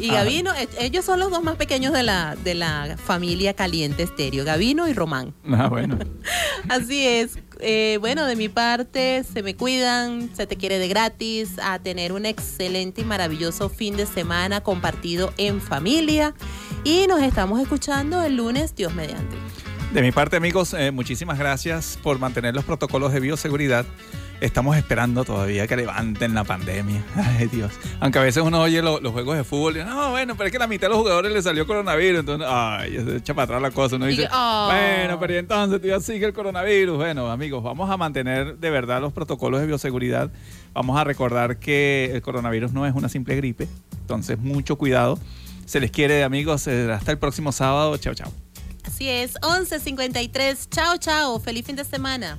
[SPEAKER 3] Y
[SPEAKER 4] Ajá.
[SPEAKER 3] Gavino, eh, ellos son los dos más pequeños de la, de la familia caliente estéreo, Gavino y Román.
[SPEAKER 4] Ah, bueno.
[SPEAKER 3] Así es. Eh, bueno, de mi parte, se me cuidan, se te quiere de gratis, a tener un excelente y maravilloso fin de semana compartido en familia. Y nos estamos escuchando el lunes, Dios mediante.
[SPEAKER 4] De mi parte, amigos, eh, muchísimas gracias por mantener los protocolos de bioseguridad. Estamos esperando todavía que levanten la pandemia. Ay, Dios. Aunque a veces uno oye lo- los juegos de fútbol y no, bueno, pero es que la mitad de los jugadores le salió coronavirus. Entonces, ay, se echa para atrás la cosa. Uno dice,
[SPEAKER 3] "Ah".
[SPEAKER 4] bueno, pero entonces todavía sigue el coronavirus. Bueno, amigos, vamos a mantener de verdad los protocolos de bioseguridad. Vamos a recordar que el coronavirus no es una simple gripe. Entonces, mucho cuidado. Se les quiere, amigos. Eh, Hasta el próximo sábado. Chao, chao.
[SPEAKER 3] Así es, 11.53. Chao, chao. Feliz fin de semana.